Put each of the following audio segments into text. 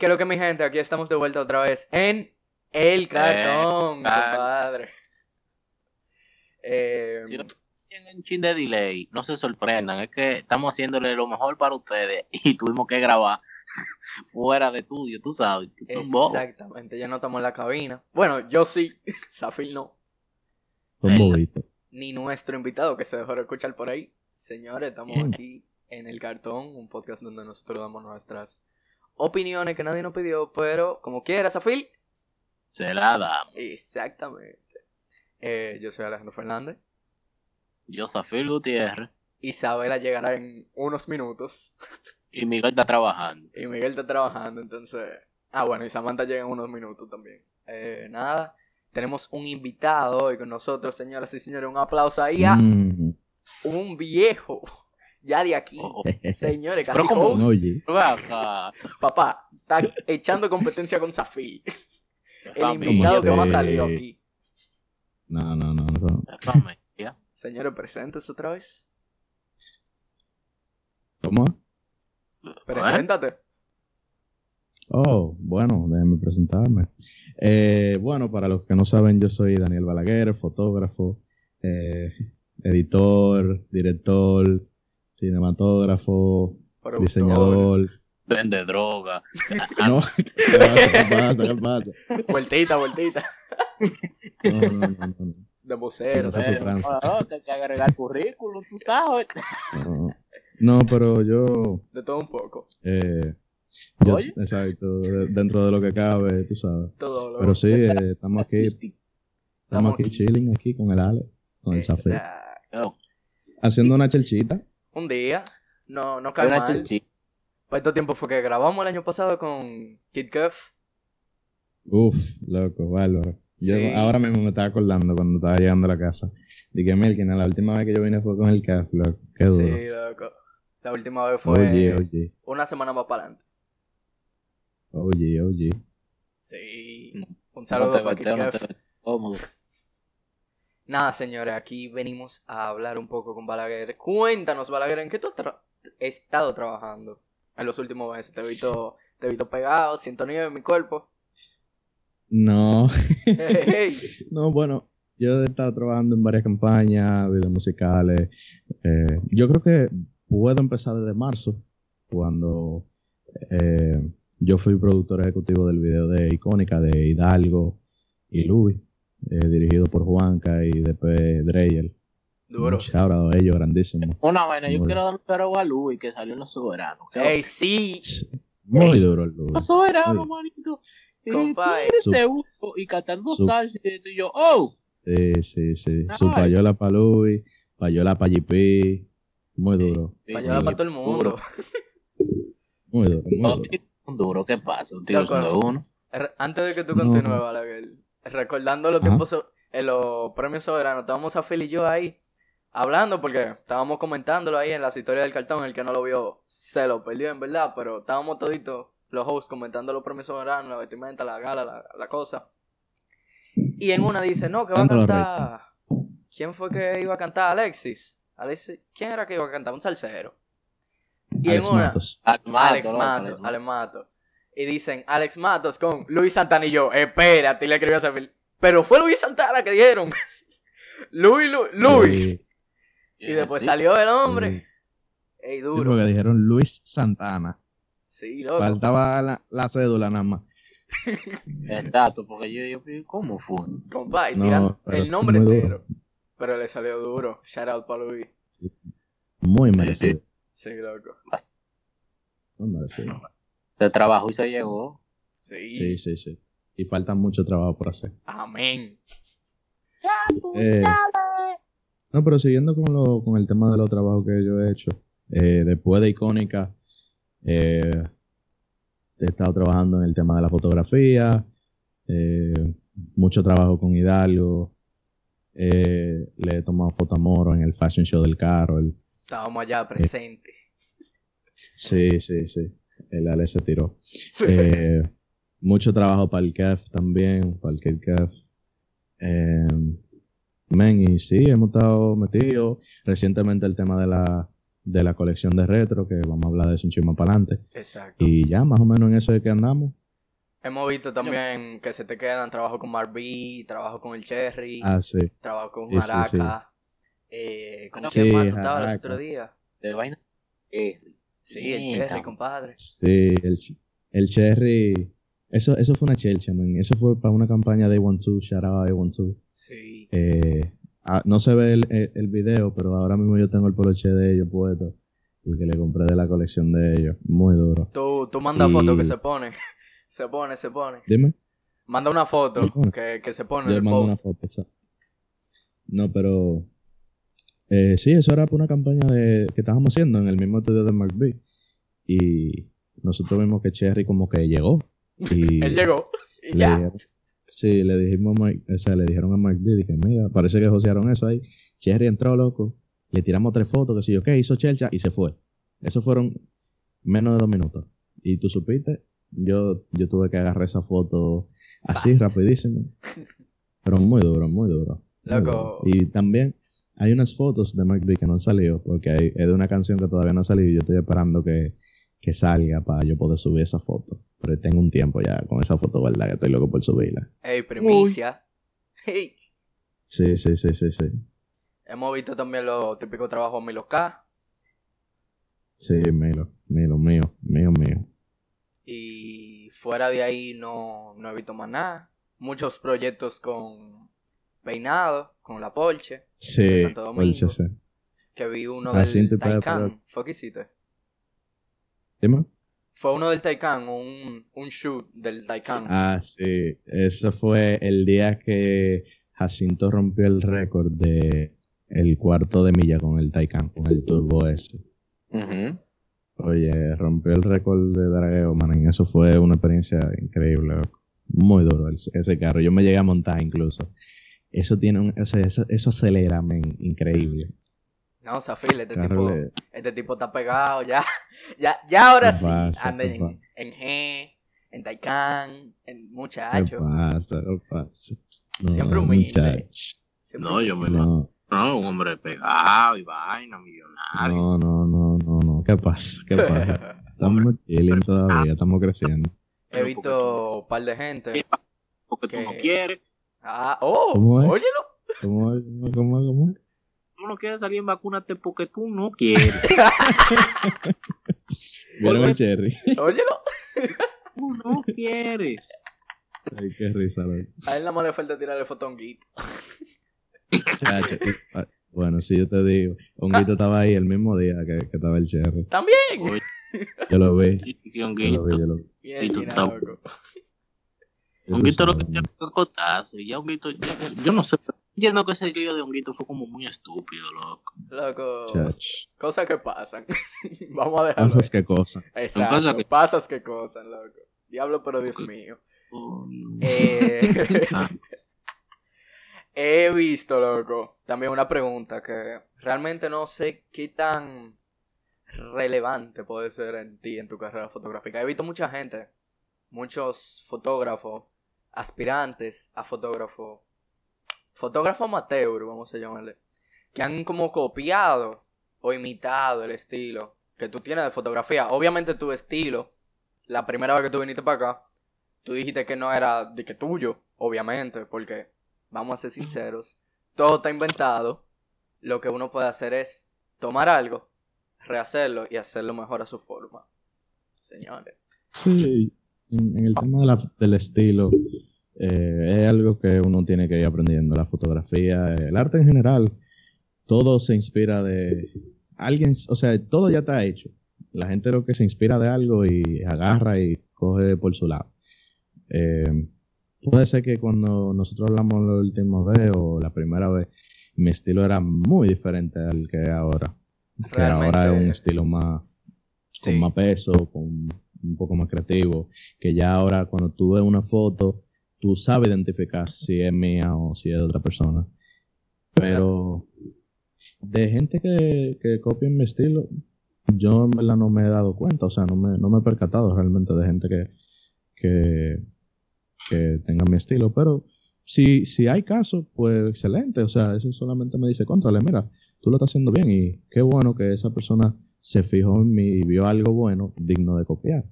Ey, ¿qué es lo que mi gente? Aquí estamos de vuelta otra vez en El Cartón, claro. compadre. Eh, Si no tienen un chin de delay, no se sorprendan, es que estamos haciéndole lo mejor para ustedes y tuvimos que grabar fuera de estudio, tú sabes. tú exactamente, ya no estamos en la cabina. Bueno, yo sí, Zafil no. Bobitos. Ni nuestro invitado que se dejó de escuchar por ahí. Señores, estamos Bien. aquí en El Cartón, un podcast donde nosotros damos nuestras opiniones que nadie nos pidió, pero como quiera, Zafil. Se la damos. Exactamente. Eh, yo soy Alejandro Fernández. Yo, Zafir Gutiérrez, Isabela llegará en unos minutos. y Miguel está trabajando. Y Miguel está trabajando, entonces. Ah, bueno, y Samantha llega en unos minutos también. Eh, nada, tenemos un invitado hoy con nosotros, señoras y señores. Un aplauso ahí a Mm. un viejo. Ya de aquí. Oh, oh. Señores, casi acá, Papá, está echando competencia con Zafir. El invitado que ¿cómo más salió aquí. no, no, no. no. Señores, preséntese otra vez. ¿Cómo? Preséntate. Oh, bueno, déjenme presentarme. Eh, bueno, para los que no saben, yo soy Daniel Balaguer, fotógrafo, eh, editor, director, cinematógrafo, Productor. diseñador. Vende droga. No. Vueltita, vueltita. No, no, no, no. De vocero. Sí, no que que agregar currículum, tú sabes. No, No, pero yo, de todo un poco. eh, yo- Oye. exacto, de- dentro de lo que cabe, tú sabes. Todo lo Pero sí, eh, estamos aquí, Estamos estamos aquí chilling aquí con el Ale, con el Zafir, haciendo una chelchita. Un día, no, no cae Una mal. estos tiempos fue que grabamos el año pasado con Kid Cuff. Uf, loco, bárbaro. Yo Sí. ahora mismo me estaba acordando cuando estaba llegando a la casa. Dije, Melkin, la última vez que yo vine fue con el CAF, loco. Qué duro. Sí, loco. La última vez fue Oye, oye, una semana más para adelante. oye, oye. Sí. Un No saludo te para Kid no Cuff. Nada, señores, aquí venimos a hablar un poco con Balaguer. Cuéntanos, Balaguer, ¿en qué tú has tra- estado trabajando en los últimos meses? Te he visto, te he visto pegado, siento nieve en mi cuerpo. No, Hey, hey. no, bueno, yo he estado trabajando en varias campañas, videos musicales. eh, yo creo que puedo empezar desde marzo, cuando eh, yo fui productor ejecutivo del video de Icónica de Hidalgo y Luis, eh, dirigido por Juanca y después Dreyer. Duros. Un shout out a ellos, grandísimo. Una vaina, yo quiero dar un caro a Luis que salió en los soberanos. ¿Qué Hey, sí. Muy duro el Luis. Los soberanos, Sí. manito. Tírese uno y cantando Su- salsa y yo, oh, Sí, sí, sí. Su Ay. payola para Luis, payola para JP. Muy Sí. duro, Payola sí, para todo el mundo. duro. muy duro, muy No, duro. tío, un duro, ¿qué pasa? Un de uno. R- Antes de que tú No. continúes, Balaguer, recordando los Ajá. tiempos, so- en los premios soberanos, estábamos a Phil y yo ahí hablando porque estábamos comentándolo ahí en las historias del cartón. El que no lo vio se lo perdió, en verdad, pero estábamos toditos los hosts comentando los premios soberanos, la vestimenta, la gala, la, la cosa. Y en una dice, no, que va a cantar. ¿Quién fue que iba a cantar? Alexis. Alexis. ¿Quién era que iba a cantar? Un salsero. Y Alex en una. Matos. Alex Matos, Alex Alex Matos. Y dicen Alex Matos con Luis Santana y yo. Espérate, y le escribió a Zafir. Pero fue Luis Santana que dieron. Luis, Luis, Luis. Sí, Y después Sí. salió el hombre. sí. Ey, Sí, duro. porque dijeron Luis Santana. Sí, loco. Faltaba la, la cédula nada más. Exacto, porque yo, yo, yo, ¿cómo fue? Compa, y No, el nombre entero. Pero le salió duro. Shout out para Luis. Muy merecido. Sí, loco. Muy merecido. Se trabajó y se llegó. Sí. Sí, sí, sí. Y falta mucho trabajo por hacer. Amén. Eh, no, pero siguiendo con, lo, con el tema de los trabajos que yo he hecho, eh, después de Icónica, eh, he estado trabajando en el tema de la fotografía, eh, mucho trabajo con Hidalgo, eh, le he tomado foto a Moro en el Fashion Show del carro, el- Estábamos allá presentes. sí, sí, sí, el Ale se tiró. Sí. Eh, mucho trabajo para el CAF también, para el Kid CAF. Eh, men, y sí, hemos estado metidos. Recientemente el tema de la de la colección de retro, que vamos a hablar de eso un chisme para adelante. Exacto. Y ya, más o menos en eso es que andamos. Hemos visto también que se te quedan trabajo con Marby, trabajo con el Cherry, Ah, sí. trabajo con Sí, sí, sí. Eh, ¿Con Sí, quién más tú estabas el otro día? De vaina. Eh, Sí, el. Cherry, compadre. Sí, el, ch- el Cherry. Eso, eso fue una chelcha, man. Eso fue para una campaña de A12, shout out a A12. Sí. Eh, ah, no se ve el, el- el video, pero ahora mismo yo tengo el poloche de ellos puesto. El que le compré de la colección de ellos. Muy duro. Tú, tú manda Y- foto que se pone. Se pone, se pone. Dime. Manda una foto que, que se pone en Yo el mando una post. foto, exacto. No, pero. Eh, sí, eso era por una campaña de, que estábamos haciendo en el mismo estudio de Mark B. Y nosotros vimos que Cherry como que llegó. Y Él llegó. Y ya. dijeron- sí, le dijimos a Mark- o sea, le dijeron a Mark B, dije, mira, parece que josearon eso ahí. Cherry entró, loco. Le tiramos tres fotos, que sí, ok, hizo chelcha y se fue. Eso fueron menos de dos minutos. Y tú supiste, yo, yo tuve que agarrar esa foto así, Fast. rapidísimo. Pero muy duro, muy duro. muy Loco. duro. Y también hay unas fotos de Mark B que no han salido, porque hay- es de una canción que todavía no ha salido y yo estoy esperando que, que salga para yo poder subir esa foto. Pero tengo un tiempo ya con esa foto, ¿verdad? Que estoy loco por subirla. Ey, primicia. Ey. Sí, sí, sí, sí, sí. Hemos visto también los típicos trabajos Milo K. Sí, Milo, Milo, mío, mío, mío. Y fuera de ahí no, no he visto más nada. Muchos proyectos con Peinado, con La Polche. Sí, Santo por Domingo. eso sí. Que vi uno del puede Taycan. ¿Fue que hiciste? Dime. Fue uno del Taycan, un, un shoot del Taycan. Ah, sí. Eso fue el día que Jacinto rompió el récord de el cuarto de milla con el Taycan, con el Turbo S. ujú. Oye, rompió el récord de dragueo, man. y Eso fue una experiencia increíble. Muy duro ese carro. Yo me llegué a montar incluso. Eso tiene un, o sea, eso, eso acelera, men, increíble. No, Zafil, este tipo, le- este tipo está pegado ya. Ya, ya ahora ¿Qué sí. pasa? Anda ¿Qué en, G, en Taycan, en ¿Qué muchacho. pasa? ¿Qué pasa? No, Siempre humilde. muchacho. Siempre No, yo me No, No, un hombre pegado y vaina, millonario. no, no, no, no, no. ¿Qué pasa? ¿Qué pasa? Estamos chilling todavía, estamos creciendo. He visto un par de gente. Porque tú no quieres. Ah, oh, ¿Cómo es? óyelo. ¿Cómo es? ¿Cómo es? ¿Cómo es? Tú no quieres salir en vacúnate porque tú no quieres. ¿Vieron el cherry? Óyelo. tú no quieres. Ay, qué risa, loco. A él nada más le falta tirarle foto a un guito. Chacho, y- ah, Bueno, sí, yo te digo. Honguito estaba ahí el mismo día que, que estaba el cherry. También. Yo lo vi. y Yo lo Honguito. vi, yo lo vi. Bien, Honguito lo que tiene. Y ya Honguito, yo, yo no sé. Entiendo que ese lío de Honguito fue como muy estúpido, loco. Loco. Chacho. Cosas que pasan. Vamos a dejarlo. Cosas que cosas. Exacto. cosas que- Pasas que cosas, loco. Diablo, pero Dios Ok. mío. Oh, no. Eh, Ah. he visto, loco, también una pregunta que realmente no sé qué tan relevante puede ser en ti, en tu carrera fotográfica. He visto mucha gente, muchos fotógrafos, aspirantes a fotógrafo, fotógrafo amateur, vamos a llamarle, que han como copiado o imitado el estilo que tú tienes de fotografía. Obviamente tu estilo, la primera vez que tú viniste para acá, tú dijiste que no era de que tuyo, obviamente, porque vamos a ser sinceros, todo está inventado. Lo que uno puede hacer es tomar algo, rehacerlo y hacerlo mejor a su forma. Señores. Sí, en, en el tema de la- del estilo, eh, es algo que uno tiene que ir aprendiendo. La fotografía, el arte en general, todo se inspira de alguien, o sea, todo ya está hecho. La gente lo que se inspira de algo y agarra y coge por su lado. Eh, puede ser que cuando nosotros hablamos la última vez o la primera vez, mi estilo era muy diferente al que es ahora. Que ahora es un estilo más Sí. con más peso, con un poco más creativo, que ya ahora cuando tú ves una foto, tú sabes identificar si es mía o si es de otra persona. Pero de gente que, que copia mi estilo, yo en verdad no me he dado cuenta, o sea, no me, no me he percatado realmente de gente que, que, que tenga mi estilo, pero si, si hay casos, pues excelente, o sea, eso solamente me dice, contrale, mira, tú lo estás haciendo bien y qué bueno que esa persona se fijó en mí y vio algo bueno digno de copiar.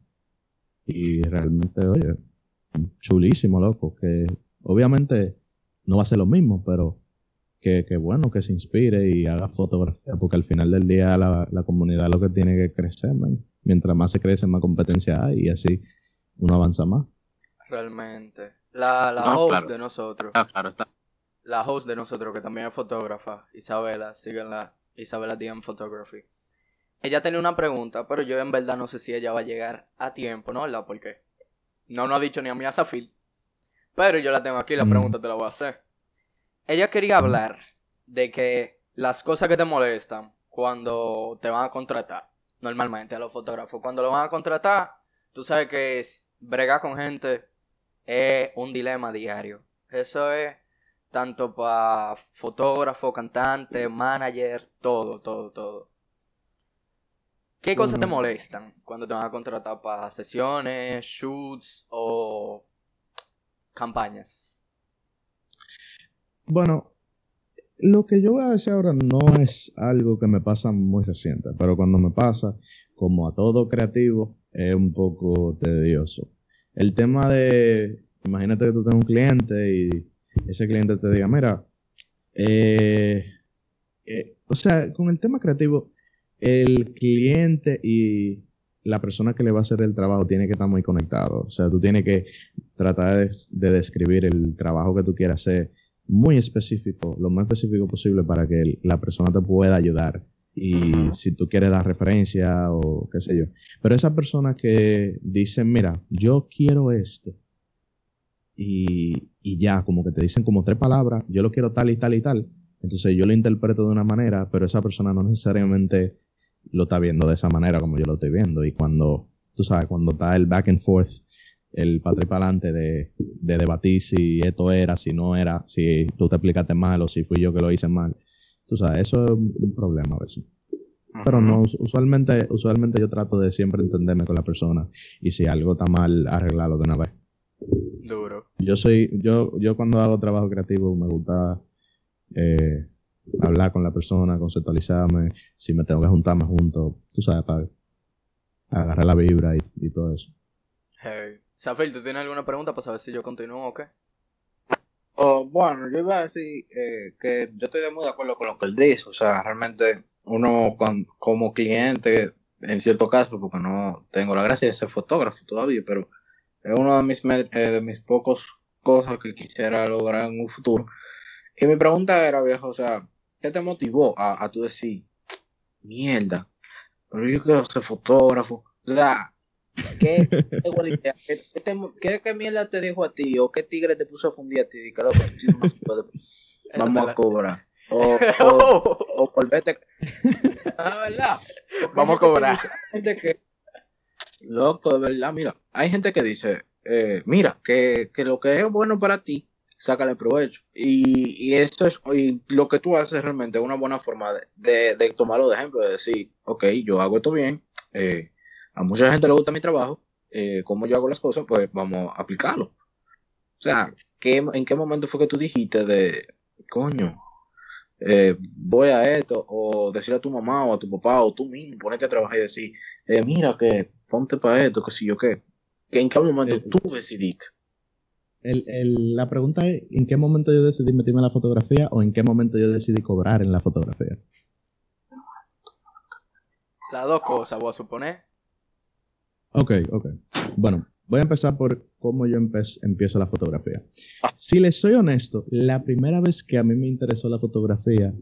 Y realmente, oye, chulísimo, loco, que obviamente no va a ser lo mismo, pero que, bueno que se inspire y haga fotografía, porque al final del día la, la comunidad lo que tiene que crecer, mientras más se crece, más competencia hay y así uno avanza más. Realmente. La, la host de nosotros. Ah, claro, está. La host de nosotros, que también es fotógrafa, Isabela, síganla, Isabela DM Photography. Ella tenía una pregunta, pero yo en verdad no sé si ella va a llegar a tiempo, ¿no? ¿Verdad? Porque no nos ha dicho ni a mí a Zafil. Pero yo la tengo aquí, la mm. pregunta te la voy a hacer. Ella quería hablar de que las cosas que te molestan cuando te van a contratar, normalmente a los fotógrafos, cuando lo van a contratar, tú sabes que es, bregar con gente es un dilema diario. Eso es tanto para fotógrafo, cantante, manager, todo, todo, todo. ¿Qué cosas te molestan cuando te van a contratar para sesiones, shoots o campañas? Bueno, lo que yo voy a decir ahora no es algo que me pasa muy reciente, pero cuando me pasa, como a todo creativo, es un poco tedioso. El tema de, imagínate que tú tienes un cliente y ese cliente te diga, mira, eh, eh, o sea, con el tema creativo, el cliente y la persona que le va a hacer el trabajo tiene que estar muy conectado. O sea, tú tienes que tratar de, de describir el trabajo que tú quieras hacer muy específico, lo más específico posible para que la persona te pueda ayudar. Y si tú quieres dar referencia o qué sé yo. Pero esa persona que dice, mira, yo quiero esto. Y, y ya, como que te dicen como tres palabras, yo lo quiero tal y tal y tal. Entonces yo lo interpreto de una manera, pero esa persona no necesariamente lo está viendo de esa manera como yo lo estoy viendo. Y cuando, tú sabes, cuando está el back and forth el padre para adelante de, debatir si esto era, si no era, si tú te explicaste mal o si fui yo que lo hice mal. Tú sabes, eso es un problema a veces. Pero no, usualmente, usualmente yo trato de siempre entenderme con la persona y si algo está mal, arreglarlo de una vez. Duro. Yo soy, yo, yo cuando hago trabajo creativo me gusta eh, hablar con la persona, conceptualizarme, si me tengo que juntarme junto, tú sabes, para agarrar la vibra y, todo eso. Hey. Safel, ¿tú tienes alguna pregunta para saber si yo continúo o qué? Oh, bueno, yo iba a decir eh, que yo estoy muy de acuerdo con lo que él dice. O sea, realmente uno como cliente, en cierto caso, porque no tengo la gracia de ser fotógrafo todavía, pero es uno de mis, eh, de mis pocos cosas que quisiera lograr en un futuro. Y mi pregunta era, viejo, o sea, ¿qué te motivó a, a tú decir, mierda, pero yo quiero ser fotógrafo? O sea, ¿Qué, qué, qué, mierda te dijo a ti? ¿O qué tigre te puso a fundir a ti? vamos a cobrar. O, o, volvete. Ah, ¿verdad? vamos a cobrar. gente que, loco, de verdad, mira, hay gente que dice, eh, mira, que, que, lo que es bueno para ti, sácale provecho. Y, y eso es, y lo que tú haces realmente es una buena forma de, de, de tomarlo de ejemplo, de decir, ok, yo hago esto bien, eh, a mucha gente le gusta mi trabajo, eh, cómo yo hago las cosas, pues vamos a aplicarlo. O sea, ¿qué, ¿en qué momento fue que tú dijiste de, coño, eh, voy a esto, o decirle a tu mamá o a tu papá o tú mismo, ponerte a trabajar y decir, eh, mira que ponte para esto, que si yo qué. ¿En qué momento tú decidiste? El, el, la pregunta es, ¿en qué momento yo decidí meterme en la fotografía o en qué momento yo decidí cobrar en la fotografía? Las dos cosas, voy a suponer. Ok, ok. Bueno, voy a empezar por cómo yo empiezo la fotografía. Si les soy honesto, la primera vez que a mí me interesó la fotografía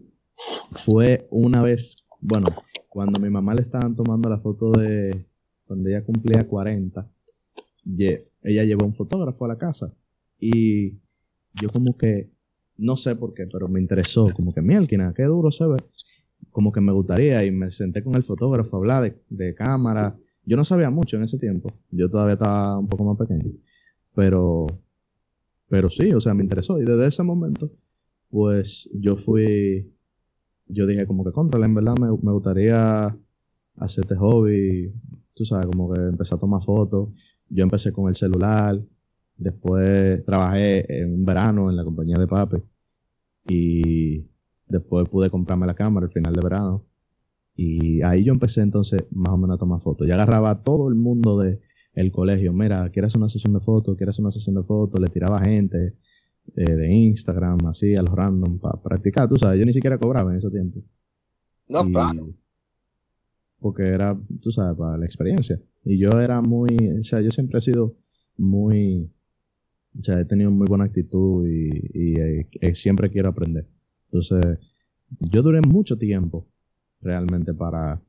fue una vez, bueno, cuando mi mamá le estaban tomando la foto de cuando ella cumplía 40, ella llevó un fotógrafo a la casa y yo como que, no sé por qué, pero me interesó, como que, mielquina, qué duro se ve, como que me gustaría y me senté con el fotógrafo a hablar de, cámara yo no sabía mucho en ese tiempo. Yo todavía estaba un poco más pequeño. Pero, pero sí, o sea, me interesó. Y desde ese momento, pues yo fui, yo dije como que contra, en verdad me, me gustaría hacer este hobby. Tú sabes, como que empecé a tomar fotos. Yo empecé con el celular. Después trabajé en un verano en la compañía de papi. Y Después pude comprarme la cámara al final de verano. Y ahí yo empecé entonces más o menos a tomar fotos. Y agarraba a todo el mundo de el colegio. Mira, ¿quieres una sesión de fotos? ¿Quieres una sesión de fotos? Le tiraba gente eh, de Instagram, así, a los random, para practicar. Tú sabes, yo ni siquiera cobraba en ese tiempo. No, claro. Porque era, tú sabes, para la experiencia. Y yo era muy, o sea, yo siempre he sido muy, o sea, he tenido muy buena actitud y, eh, siempre quiero aprender. Entonces, yo duré mucho tiempo realmente para,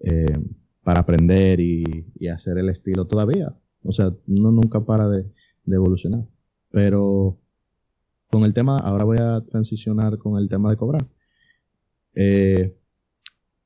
eh, para aprender y, hacer el estilo todavía. O sea, uno nunca para de, evolucionar. Pero con el tema, ahora voy a transicionar con el tema de cobrar. Eh,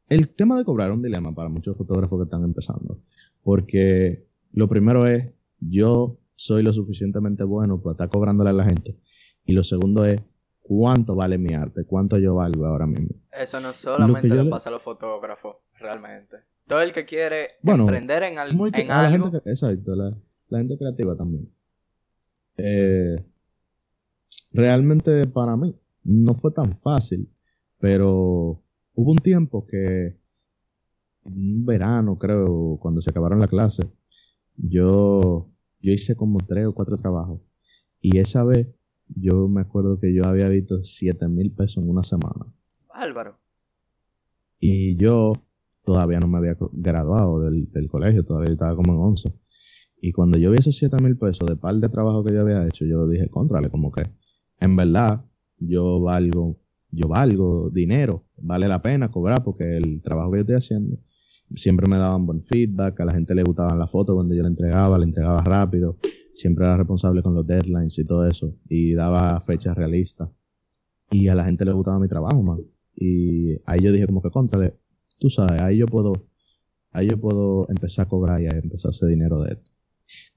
el tema de cobrar es un dilema para muchos fotógrafos que están empezando. Porque lo primero es, yo soy lo suficientemente bueno para estar cobrándole a la gente. Y lo segundo es, ¿cuánto vale mi arte? ¿Cuánto yo valgo ahora mismo? Eso no solamente le pasa a los fotógrafos, realmente. Todo el que quiere emprender en, algo. exacto, la, gente creativa también. Eh, realmente para mí no fue tan fácil, pero hubo un tiempo que, un verano creo, cuando se acabaron la clase, yo yo hice como tres o cuatro trabajos. Y esa vez, yo me acuerdo que yo había visto siete mil pesos en una semana. Álvaro. Y yo todavía no me había graduado del, colegio, todavía estaba como en once. Y cuando yo vi esos siete mil pesos de par de trabajo que yo había hecho, yo dije, contrale, como que en verdad yo valgo, yo valgo dinero, vale la pena cobrar porque el trabajo que yo estoy haciendo siempre me daban buen feedback, a la gente le gustaban las fotos cuando yo le entregaba, le entregaba rápido, siempre era responsable con los deadlines y todo eso, y daba fechas realistas. Y a la gente le gustaba mi trabajo, man. Y ahí yo dije como que contra, tú sabes, ahí yo puedo, ahí yo puedo empezar a cobrar y a empezar a hacer dinero de esto.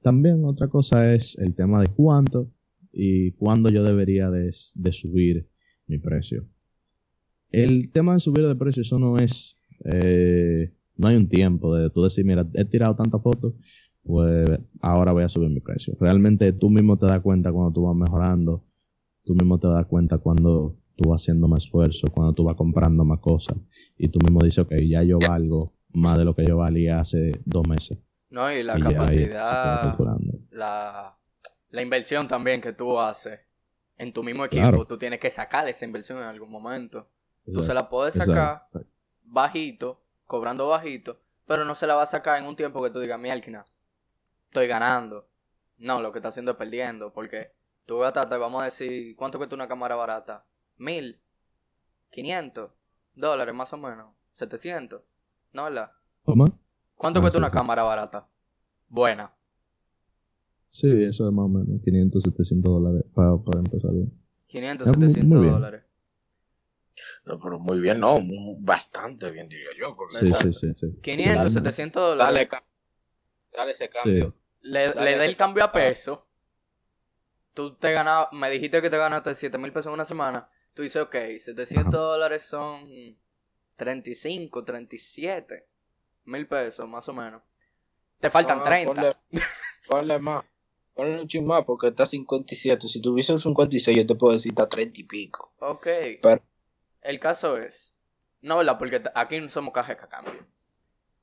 También otra cosa es el tema de cuánto y cuándo yo debería de, de subir mi precio. El tema de subir de precio, eso no es eh, no hay un tiempo de tú decir, mira, he tirado tantas fotos, pues ahora voy a subir mi precio. Realmente tú mismo te das cuenta cuando tú vas mejorando, tú mismo te das cuenta cuando tú vas haciendo más esfuerzo, cuando tú vas comprando más cosas y tú mismo dices, ok, ya yo valgo más de lo que yo valía hace dos meses. No, y la capacidad, la, la inversión también que tú haces en tu mismo equipo, tú tienes que sacar esa inversión en algún momento. tú se la puedes sacar bajito cobrando bajito, pero no se la va a sacar en un tiempo que tú digas, mi alquina, estoy ganando. No, lo que está haciendo es perdiendo, porque tú gastaste, vamos a decir, ¿cuánto cuesta una cámara barata? Mil, quinientos dólares más o menos, setecientos, ¿no verdad? ¿Cómo? ¿Cuánto ah, cuesta una cámara barata? Buena. Sí, eso es más o menos 500, 700 dólares para, para empezar bien. 500, 700 dólares. No, pero muy bien, no, bastante bien, diría yo. sí, sí, sí, sí, 500, 700 dólares. Dale, dale ese cambio. Le, le da el cambio a peso. Tú te ganas, me dijiste que te ganaste 7 mil pesos en una semana. Tú dices, ok, 700 dólares son 35, 37 mil pesos, más o menos. Te faltan 30. Ponle, ponle más. Ponle un más porque está 57. Si tuviese un 56, yo te puedo decir está 30 y pico. Ok. Pero el caso es, no, ¿verdad? Porque aquí no somos caja de cambio.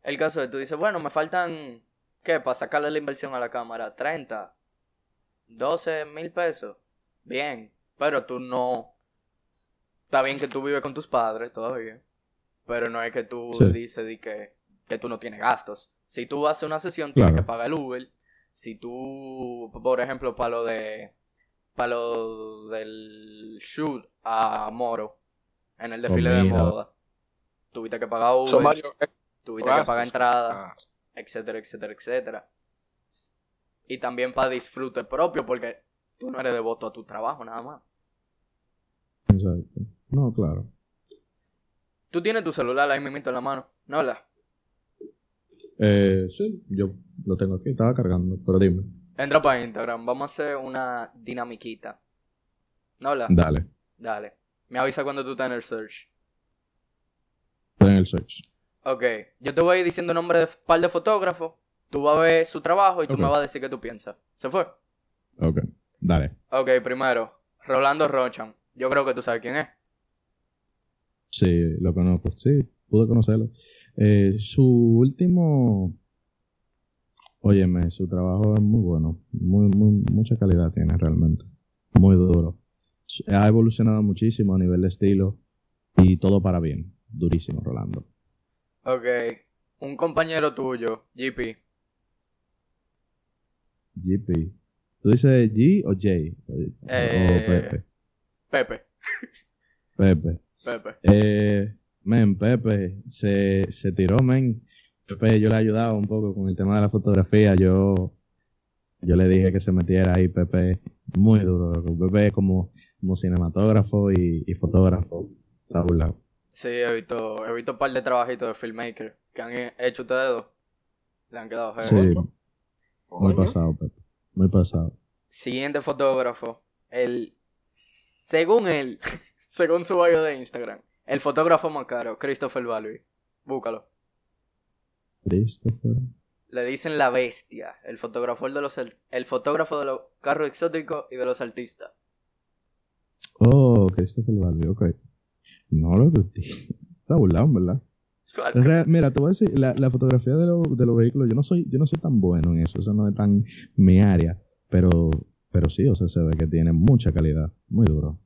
El caso es, tú dices, bueno, me faltan, ¿qué? Para sacarle la inversión a la cámara, 30, 12 mil pesos. Bien, pero tú no... Está bien que tú vives con tus padres todavía, pero no es que tú dices que, que tú no tienes gastos. Si tú haces una sesión, tienes que pagar el Uber. Si tú, por ejemplo, para lo de... Para lo del shoot a Moro, en el desfile de moda. Tuviste que pagar Uber, tuviste que pagar entrada, etcétera, etcétera, etcétera. Y también para disfrute propio, porque tú no eres devoto a tu trabajo nada más. Exacto. No, claro. Tú tienes tu celular ahí mismo en la mano, ¿no? La? Eh, sí, yo lo tengo aquí, estaba cargando, pero dime. Entra para Instagram, vamos a hacer una dinamiquita. ¿No? La? Dale. Dale. Me avisa cuando tú estás en el search. Estoy en el search. Ok, yo te voy a ir diciendo nombre de par de fotógrafos. Tú vas a ver su trabajo y tú me vas a decir qué tú piensas. ¿Se fue? Ok, dale. Ok, primero, Rolando Rochan. Yo creo que tú sabes quién es. Sí, lo conozco, sí, pude conocerlo. Eh, su último, óyeme, su trabajo es muy bueno, muy, muy, mucha calidad tiene realmente, muy duro. Ha evolucionado muchísimo a nivel de estilo y todo para bien, durísimo, Rolando. Ok, un compañero tuyo, GP. GP. ¿Tú dices G o J? Eh, o Pepe. Pepe. Pepe. Pepe. Eh, men, Pepe se, se tiró, men. Pepe, yo le he ayudado un poco con el tema de la fotografía. Yo, yo le dije que se metiera ahí, Pepe. Muy duro. loco. Pepe es como, como cinematógrafo y, y fotógrafo. Está burlado. Sí, he visto, he visto un par de trabajitos de filmmaker que han he- hecho ustedes dos. Le han quedado heavy. Sí, muy pasado, Pepe. Muy pasado. Siguiente fotógrafo. El. Según él, según su bio de Instagram, el fotógrafo más caro, Christopher Balbi. Búscalo. Christopher. Le dicen la bestia, el fotógrafo de los el fotógrafo de los carros exóticos y de los artistas. Oh, Christopher Balbi, ok. No lo Está burlado, ¿verdad? Claro. Real- mira, te voy a decir, la, la fotografía de, lo- de los vehículos, yo no soy, yo no soy tan bueno en eso, eso no es tan mi área, pero, pero sí, o sea, se ve que tiene mucha calidad, muy duro.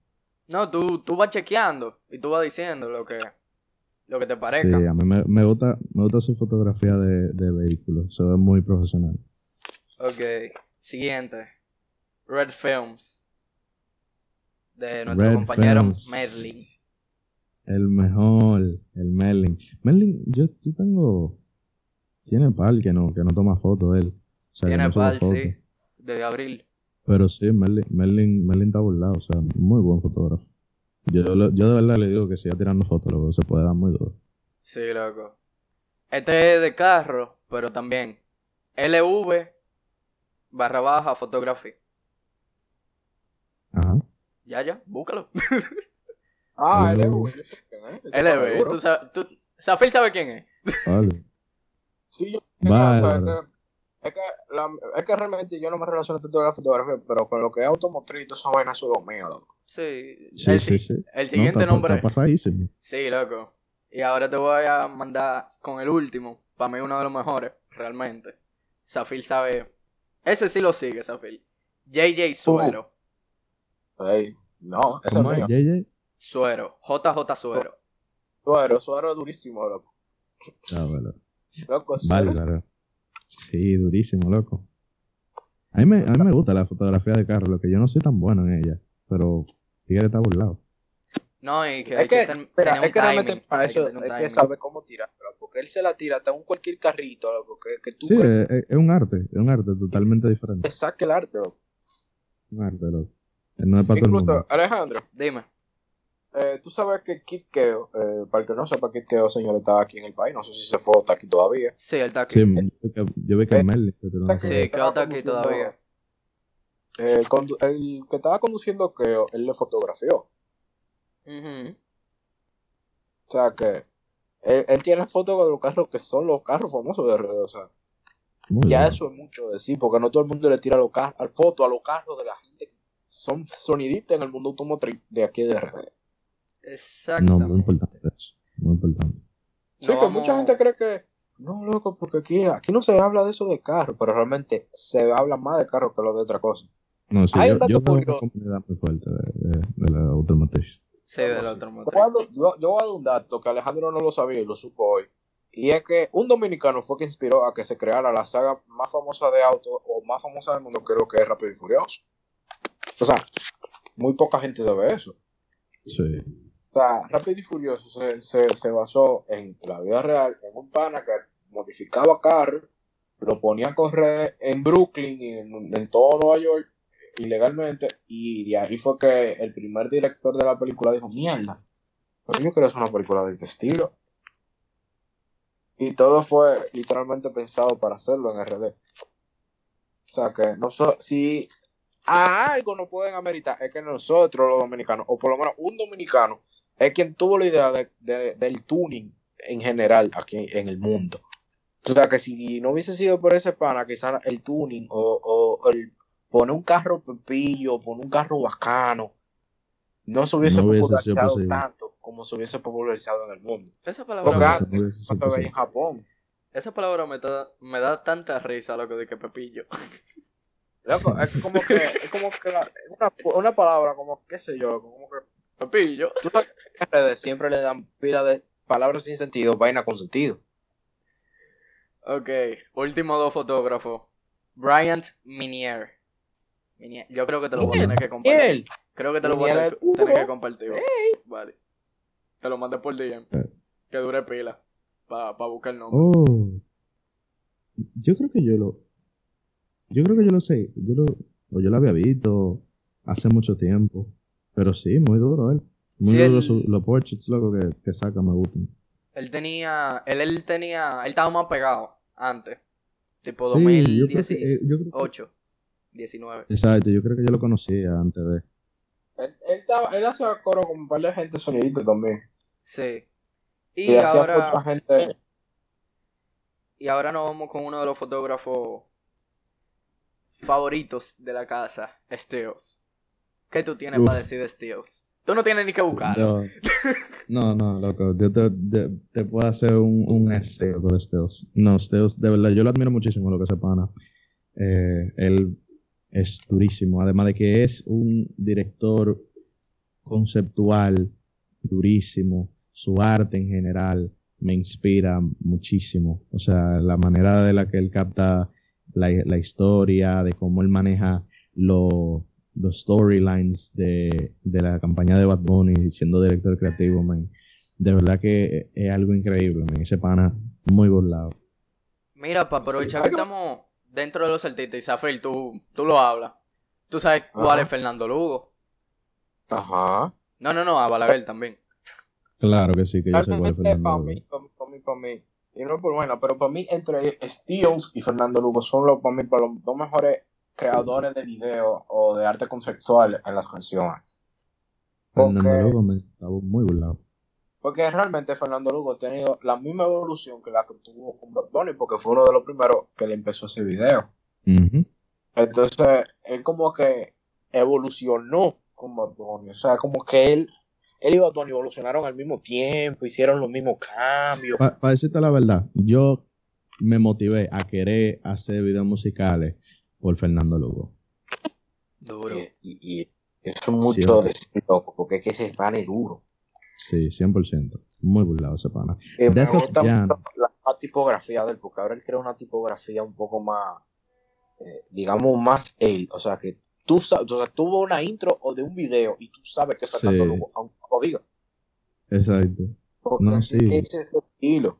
No, tú, tú vas chequeando y tú vas diciendo lo que, lo que te parezca. Sí, a mí me, me gusta, me gusta su fotografía de, de vehículos, se ve muy profesional. Ok, siguiente. Red Films. De nuestro Red compañero Films. Medley. El mejor, el Merlin. Merlin, yo, yo tengo, tiene par que no, que no toma fotos él. O sea, que Tiene no fotos. sí. De abril. Pero sí, Merlin, Merlin, Merlin está burlado, o sea, muy buen fotógrafo. Yo, lo- yo de verdad le digo que siga tirando fotos, lo que se puede dar muy duro. Sí, loco. Este es de carro, pero también LV barra baja fotografía. Ajá. Ya, ya, búscalo. Ah, LV. LV. es, tú sabes, tú, Zafir sabe quién es. Vale. Sí, yo Bárbaro. o sea, que- es, que la- es que realmente yo no me relaciono tanto con la fotografía, pero con lo que es automotriz esa vaina, eso es lo mío, loco. Sí, Sí, el, sí, si- sí. el No, siguiente está- nombre. Está pasadísimo. Sí, loco. Y ahora te voy a mandar con el último. Para mí uno de los mejores, realmente. Zafir sabe. Ese sí lo sigue, Zafir. JJ Suero. Ey, no, ese es ¿Cómo es. JJ? Suero. JJ Suero. Suero, suero es durísimo, loco. Ah, bueno. Loco, suero Bárbaro. Sí, durísimo, loco. A mí, me, a mí me gusta la fotografía de carro, lo que yo no soy tan bueno en ella, pero Tigre está burlado. No, y que, Es que, ten- espera, es que realmente para eso hay que saber cómo tirar, porque él se la tira hasta un cualquier carrito, loco, que, que tú Sí, es, es un arte, es un arte totalmente diferente. te saque el arte, loco. Un arte, loco. No es para todo el Incluso, mundo. Alejandro, Dime. eh, tú sabes que Kid Keo, eh, para el que no sepa, Kid Keo, señor, está aquí en el país, no sé si se fue o está aquí todavía. Sí, él está aquí. Sí, yo vi que, yo vi que Eh, Merlin está. Sí, Keo está aquí todavía. Eh, el, que estaba conduciendo Keo, él le fotografió. O sea que él, él tiene fotos de los carros que son los carros famosos de RD, o sea. Muy Ya bien. eso es mucho decir, porque no todo el mundo le tira los carros, al foto a los carros de la gente que son sonidistas en el mundo automotriz de aquí de RD. No, Exactamente. muy importante eso. Muy importante. Sí, No que vamos- mucha gente cree que, no, loco, porque aquí, aquí no se habla de eso de carros, pero realmente se habla más de carros que lo de otra cosa. No, sí, Hay yo, un dato yo tengo una curioso. muy fuerte de, de, de la automotriz. Sí, del Yo otro voy, motor. a, dar- yo- yo voy a dar un dato que Alejandro no lo sabía y lo supo hoy. Y es que un dominicano fue que inspiró a que se creara la saga más famosa de auto o más famosa del mundo, creo que es Rápido y Furioso. O sea, muy poca gente sabe eso. Sí. O sea, Rápido y Furioso se, se, se basó en la vida real, en un pana que modificaba carros, lo ponía a correr en Brooklyn y en, en todo Nueva York ilegalmente, y de ahí fue que el primer director de la película dijo, mierda, pero yo quiero hacer una película de este estilo. Y todo fue literalmente pensado para hacerlo en RD. O sea que no so- si a algo no pueden ameritar, es que nosotros los dominicanos, o por lo menos un dominicano, es quien tuvo la idea de- de- del tuning en general aquí en el mundo. O sea que si no hubiese sido por ese pana, quizás el tuning o, o el poner un carro pepillo, poner un carro bacano, no se hubiese No hubiese sido popularizado tanto como se hubiese popularizado en el mundo. Esa Porque palabra, sido no en. Japón. esa palabra me da, me da tanta risa, loco, de que Pepillo. Loco, es como que, es como que la- una, una palabra como, qué sé yo, como que Pepillo. tú sabes que en redes siempre le dan pila de palabras sin sentido, vaina con sentido. Ok, último dos fotógrafos. Bryant Minier. Yo creo que te lo voy a tener que compartir. él, Creo que te lo voy a tener, que compartir. Vale. Te lo mandé por DM. Eh. Que dure pila. Para buscar el nombre. Oh. Yo creo que yo lo. Yo creo que yo lo sé. Yo lo, o yo lo había visto hace mucho tiempo. Pero sí, muy duro él. Muy Sí, duro él- su- los portraits, loco, que, que saca, me gustan. Él tenía. Él, él tenía. Él estaba más pegado antes. Tipo Sí, yo creo que, 2018. eh, yo creo que- 19. Exacto, yo creo que yo lo conocía antes de. él, él, estaba, él hacía coro con un par de gente sonidito también. Sí. Y, Y hacía ahora. mucha gente. Y ahora nos vamos con uno de los fotógrafos favoritos de la casa, Steels. ¿Qué tú tienes Uf. para decir de Steels? Tú no tienes ni que buscarlo. No, no, loco. Yo te, te, te puedo hacer un, un essay con Steels. No, Steels, de verdad, yo lo admiro muchísimo, lo que se pana. Eh, él es durísimo. Además de que es un director conceptual durísimo. Su arte en general me inspira muchísimo. O sea, la manera de la que él capta la, la historia, de cómo él maneja lo- los storylines de, de la campaña de Bad Bunny siendo director creativo, man. De verdad que es algo increíble, man. Ese pana muy burlado. Mira, para aprovechar Sí. que estamos dentro de los artistas, y Zafir, tú, tú lo hablas. Tú sabes cuál Ajá. es Fernando Lugo. Ajá. No, no, no, a Balaguer también. Claro que sí, que yo sé cuál es para Fernando. mí, para mí, para mí, para mí, y no por bueno, pero para mí, entre Steels y Fernando Lugo son los, para mí, para los dos mejores creadores de video o de arte conceptual en las canciones. Fernando Lugo me estaba muy burlado. Porque realmente Fernando Lugo ha tenido la misma evolución que la que tuvo con Bad Bunny, porque fue uno de los primeros que le empezó ese video. Entonces, él como que evolucionó con Bad Bunny. O sea, como que él, él y Bad Bunny evolucionaron al mismo tiempo, hicieron los mismos cambios. Para decirte la verdad, yo me motivé a querer hacer videos musicales por Fernando Lugo. Duro. Y, y- y eso es mucho Siempre. decir, loco, porque es que ese pan es duro. Sí, 100%. Muy burlado ese pana. Y me Death of gusta Jan. mucho la, la tipografía de él, porque ahora él crea una tipografía un poco más, eh, digamos, más él. O sea, que tú sabes, o sea, tuvo una intro o de un video y tú sabes que es Fernando Sí. Lugo, aunque no lo diga. Exacto. Porque No, es sí. ese es su estilo.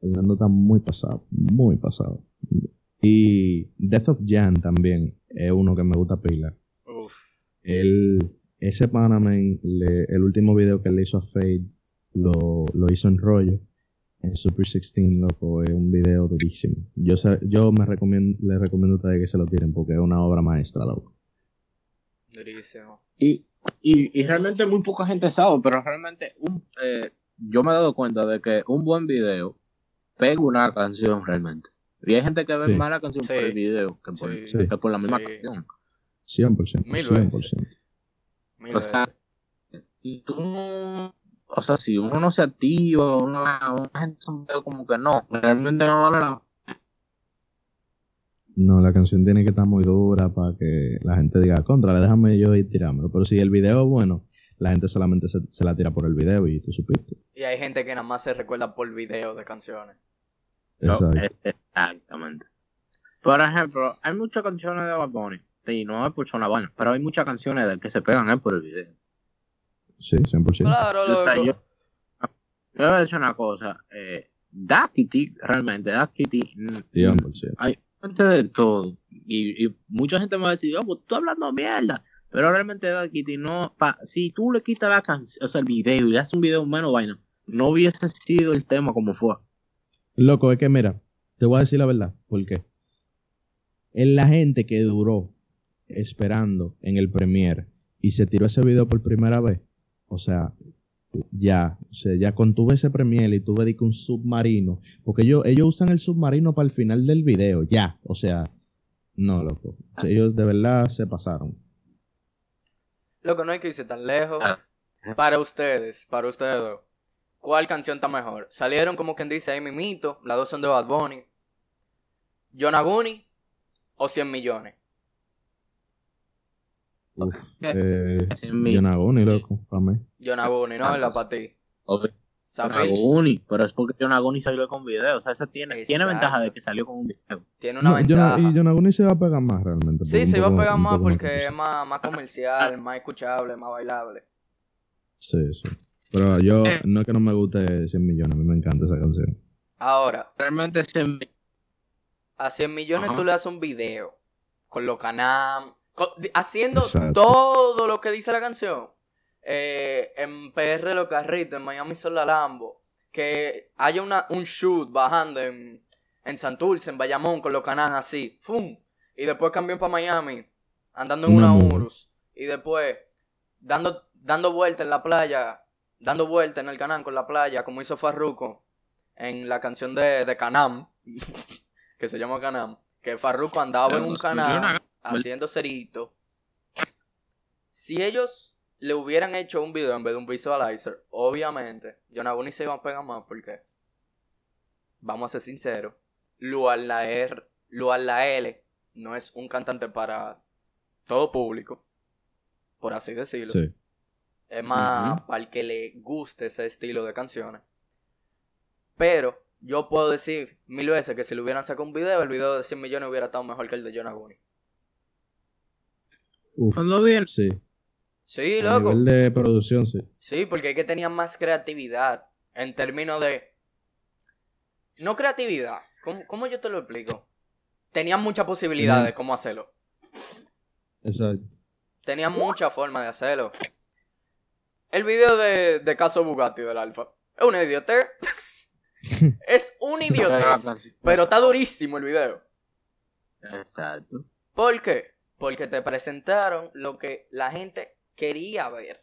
Fernando está muy pasado, muy pasado. Y Death of Jan también es uno que me gusta pila. Uf. Él, ese pana, man, le- el último video que le hizo a Fade lo, lo hizo en rollo. En Super 16, loco, es un video durísimo. Yo, yo me recomiendo, le recomiendo a ustedes que se lo tiren porque es una obra maestra, loco. Durísimo. Y, y, y realmente muy poca gente sabe, pero realmente un, eh, yo me he dado cuenta de que un buen video pega una canción realmente. Y hay gente que ve Sí. más la canción Sí. por el video que por, Sí. Sí. que por la misma Sí. canción. 100%. Mil 100%. Mil O sea, tú no- o sea, si uno no se activa, uno, una gente como que no, realmente no vale la No, la canción tiene que estar muy dura para que la gente diga, contra, déjame yo ir tirármelo. Pero si el video es bueno, la gente solamente se, se la tira por el video y tú supiste. Y hay gente que nada más se recuerda por video de canciones. Exacto. es- exactamente. Por ejemplo, hay muchas canciones de Bad Bunny, y no es por una buena, pero hay muchas canciones de él que se pegan es por el video. Sí, 100%. Claro, O sea, yo- Yo voy a decir una cosa, eh, Daquiti, realmente, Daquiti, mm, 100%. hay gente de todo, y, y mucha gente me va a decir, oh, pues tú hablando mierda, pero realmente Daquiti no, pa, si tú le quitas la canción, o sea, el video, y le haces un video menos vaina, no hubiese sido el tema como fue. Loco, es que mira, te voy a decir la verdad. ¿Por qué? Es la gente que duró esperando en el Premiere y se tiró ese video por primera vez. O sea, ya, o sea, ya cuando tuve ese Premiere y tuve un submarino, porque ellos, ellos usan el submarino para el final del video, ya, o sea, no, loco. O sea, ellos de verdad se pasaron. Loco, no hay que irse tan lejos. Ah. Para ustedes, para ustedes, ¿cuál canción está mejor? Salieron como quien dice ahí mimito, las dos son de Bad Bunny. Yonaguni o 100 millones. Uf, eh. Yonaguni, loco, para mí. Yonaguni, ¿no? Ah, La para ti. Obvio. Zafir Yonaguni, pero es porque Yonaguni salió con video. O sea, ese tiene, tiene ventaja de que salió con un video. tiene una No, ventaja. Yona- y Yonaguni se va a pegar más realmente. Sí, se iba a pegar más porque que- es más, más comercial, más escuchable, más bailable. Sí, sí. Pero yo, no es que no me guste 100 millones, a mí me encanta esa canción. Ahora, Realmente cien mil. a 100 millones Ajá. tú le haces un video con los canam, haciendo Exacto. todo lo que dice la canción. Eh, en PR los carritos, en Miami son la Lambo. Que haya una, un shoot bajando en, en Santurce, en Bayamón, con los canam así. ¡Fum! Y después cambian para Miami, andando en Una. Urus. Y después dando, dando vuelta en la playa, dando vuelta en el canal con la playa, como hizo Farruko en la canción de, de Canam, que se llama Canam, que Farruko andaba en un canal haciendo cerito. Si ellos le hubieran hecho un video en vez de un visualizer, obviamente, Yonaguni se iban a pegar más porque, vamos a ser sinceros, Lual la R, Lual la L no es un cantante para todo público, por así decirlo. Sí. Es más para el que le guste ese estilo de canciones. Pero yo puedo decir mil veces que si le hubieran sacado un video, el video de 100 millones hubiera estado mejor que el de Yonaguni. Uf, Cuando bien. sí. Sí, A loco. nivel de producción, sí. Sí, porque es que tenían más creatividad en términos de... No creatividad. ¿Cómo, cómo yo te lo explico? Tenían muchas posibilidades de cómo hacerlo. Exacto. Tenían muchas formas de hacerlo. El video de, de caso Bugatti del Alfa. Es una idiotez. es una idiotez. Pero está durísimo el video. Exacto. ¿Por qué? Porque te presentaron lo que la gente quería ver.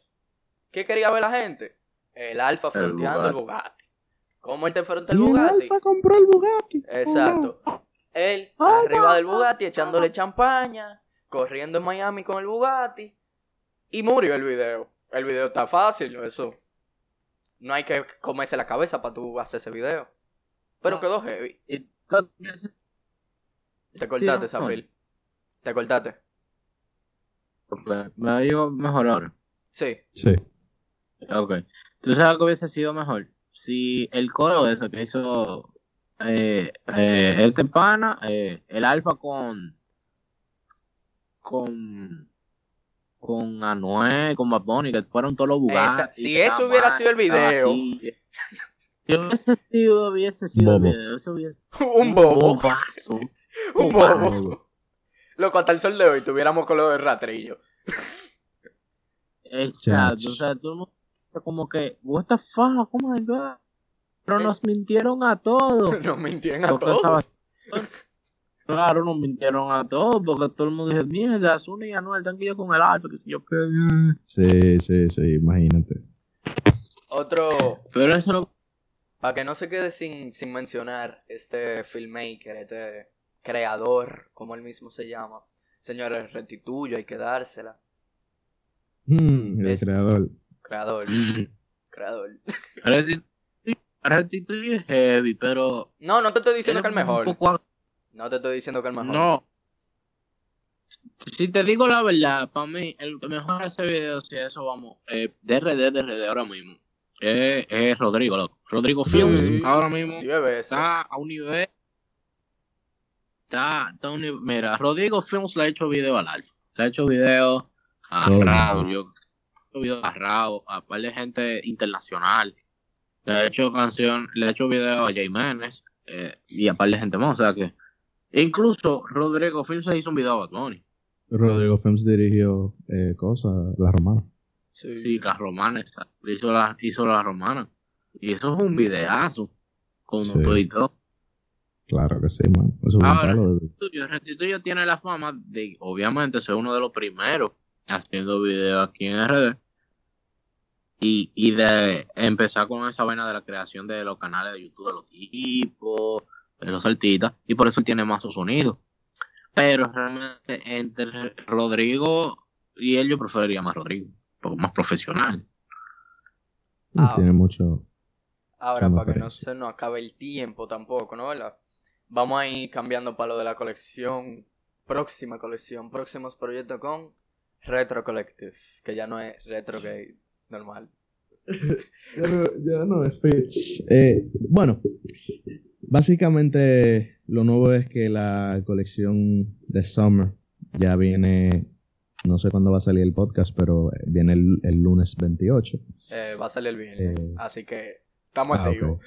¿Qué quería ver la gente? El Alfa fronteando el Bugatti. ¿Cómo él te frontea el Y el Bugatti? Alfa compró el Bugatti. Exacto. Él Ah, arriba del Bugatti echándole champaña, corriendo en Miami con el Bugatti. Y murió el video. El video está fácil, eso. No hay que comerse la cabeza para tú hacer ese video. Pero quedó heavy. Te cortaste, Zafir. Te cortaste. Me digo mejor ahora. Sí. Sí. Ok. ¿Tú sabes que hubiese sido mejor? Si el coro ese que hizo eh, eh, este pana, eh, el alfa con con con Anuel, con Bad Bunny, que fueron todos los Bugatti. Esa- si eso hubiera mal, sido el video. así. Si hubiese sido, hubiese sido Bobo. el video, eso hubiese Un bobo. bobazo. Un bobo. bobo. Loco, hasta el sol de hoy tuviéramos color de ratrillo. Exacto, Chach. o sea, todo el mundo como que, what the fuck, oh my god. Pero Eh. nos mintieron a todos. Nos mintieron a Porque estaba- todos. Claro, nos mintieron a todos, porque todo el mundo dijo, mierda, Zuna y Anuel están aquí con el alfa, que sé yo qué. Sí, sí, sí, imagínate. Otro, Pero eso lo... para que no se quede sin, sin mencionar este filmmaker, este creador, como él mismo se llama. Señores, retituyo, hay que dársela. Mm, el Es- creador. Creador, creador. Retitu- Restituye es heavy, pero... No, no te estoy diciendo que el es mejor. poco- No te estoy diciendo que el mejor. No. Si te digo la verdad, para mí, el que mejor hace videos, si eso vamos, eh, DRD, DRD ahora mismo, es, es Rodrigo, loco. Rodrigo Sí. Films, ahora mismo. Está a un nivel. Está, está un. Mira, Rodrigo Films le ha hecho video al Alfa. Le ha hecho video a Todo. Raúl. Yo he hecho video a Raúl, a par de gente internacional. Le ha hecho canción, le ha hecho video a Jay Menes eh, y a par de gente más. O sea que. Incluso Rodrigo Films le hizo un video a Bad Bunny. Rodrigo Fems dirigió eh, cosas, La Romana. Sí. Sí, las romanas. Hizo la, hizo la romana. Y eso es un videazo. Con Sí. todo y todo. Claro que sí, man. Eso es un Ahora- Restituyo, Restituyo tiene la fama de, obviamente, ser uno de los primeros haciendo videos aquí en RD. Y, y de empezar con esa vaina de la creación de los canales de YouTube de los tipos, de los artistas. Y por eso él tiene más su sonido. Pero realmente entre Rodrigo, y él yo preferiría más Rodrigo, porque más profesional. Ah, tiene mucho. Ahora, para que no se nos acabe el tiempo tampoco, ¿no? Vamos a ir cambiando para lo de la colección, próxima colección, próximos proyectos con Retro Collective, que ya no es Retro Gay normal. ya, no es eh, bueno, básicamente lo nuevo es que la colección de Summer ya viene no sé cuándo va a salir el podcast, pero viene el, lunes 28. Eh, va a salir el viernes. Eh, así que estamos ah, activos.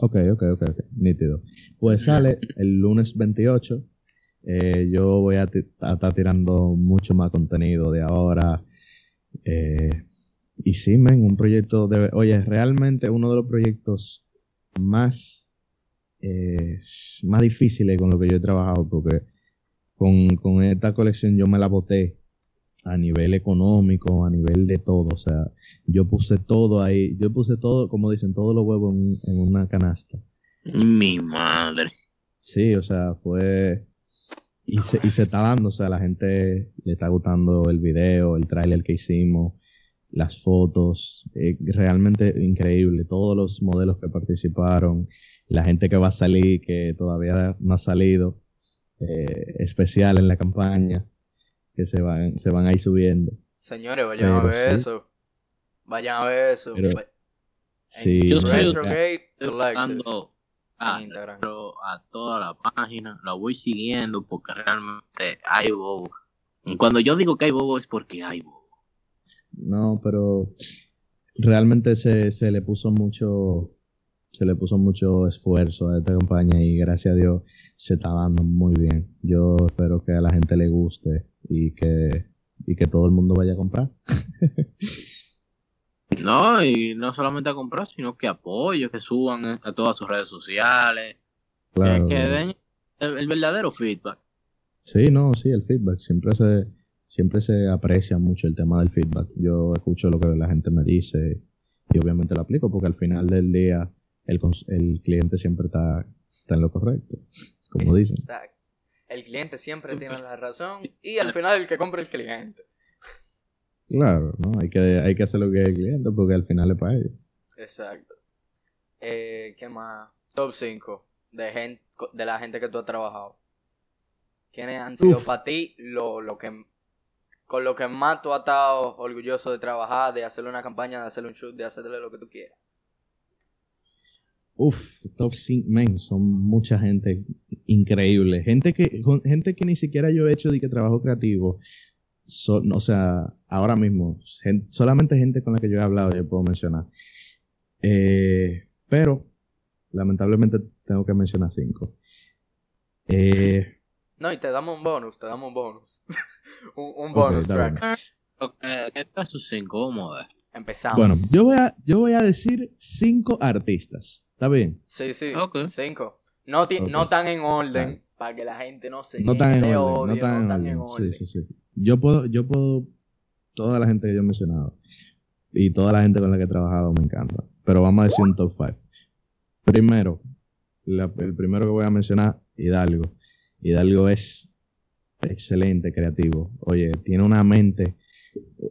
Okay. ok, ok, ok, nítido. Pues sale el lunes 28. Eh, yo voy a, estar tirando mucho más contenido de ahora. y sí, men, un proyecto de... Oye, realmente uno de los proyectos más, más difíciles con lo que yo he trabajado porque con, esta colección yo me la boté a nivel económico, a nivel de todo. O sea, yo puse todo ahí, yo puse todo, como dicen, todos los huevos en, una canasta. Mi madre. Sí, o sea, fue... Y se, y se está dando, o sea, la gente le está gustando el video, el tráiler que hicimos, las fotos, eh, realmente increíble, todos los modelos que participaron, la gente que va a salir, que todavía no ha salido, eh, especial en la campaña que se van, se van a ir subiendo. Señores, vayan a ver eso. Vayan a ver eso. sí, yo a, a toda la página, la voy siguiendo porque realmente hay bobo. Y cuando yo digo que hay bobo es porque hay bobo. No, pero realmente se, se le puso mucho se le puso mucho esfuerzo a esta campaña y gracias a Dios se está dando muy bien. Yo espero que a la gente le guste y que, y que todo el mundo vaya a comprar. no, y no solamente a comprar, sino que apoyo, que suban a todas sus redes sociales, que, den el, verdadero feedback. Sí, no, sí, el feedback. Siempre se, siempre se aprecia mucho el tema del feedback. Yo escucho lo que la gente me dice y obviamente lo aplico porque al final del día el, cliente siempre está, en lo correcto, como dicen. El cliente siempre tiene la razón y al final el que compra el cliente. Claro, ¿no? Hay que, hay que hacer lo que es el cliente porque al final es para ellos. Exacto. Eh, ¿Qué más? Top 5 de, gente, de la gente que tú has trabajado. ¿Quiénes han sido para ti lo, lo que con lo que más tú has estado orgulloso de trabajar, de hacerle una campaña, de hacerle un shoot, de hacerle lo que tú quieras? Uf, top 5, men, son mucha gente increíble. Gente que, gente que ni siquiera yo he hecho de que trabajo creativo. o sea, ahora mismo, solamente gente con la que yo he hablado yo puedo mencionar. Eh, pero, lamentablemente tengo que mencionar cinco. Eh, no, y te damos un bonus, te damos un bonus. un, bonus track. ¿Qué sus cinco? Vamos a ver. Empezamos. Bueno, yo voy a, yo voy a decir cinco artistas. ¿Está bien? Sí, sí. Cinco. No, no tan en orden. Para que la gente no se no tan en orden, no tan, en, orden. Sí, sí, sí. Yo puedo, yo puedo, toda la gente que yo he mencionado y toda la gente con la que he trabajado me encanta. Pero vamos a decir un top 5. Primero, el primero que voy a mencionar, Hidalgo. Hidalgo es excelente, creativo. Oye, tiene una mente.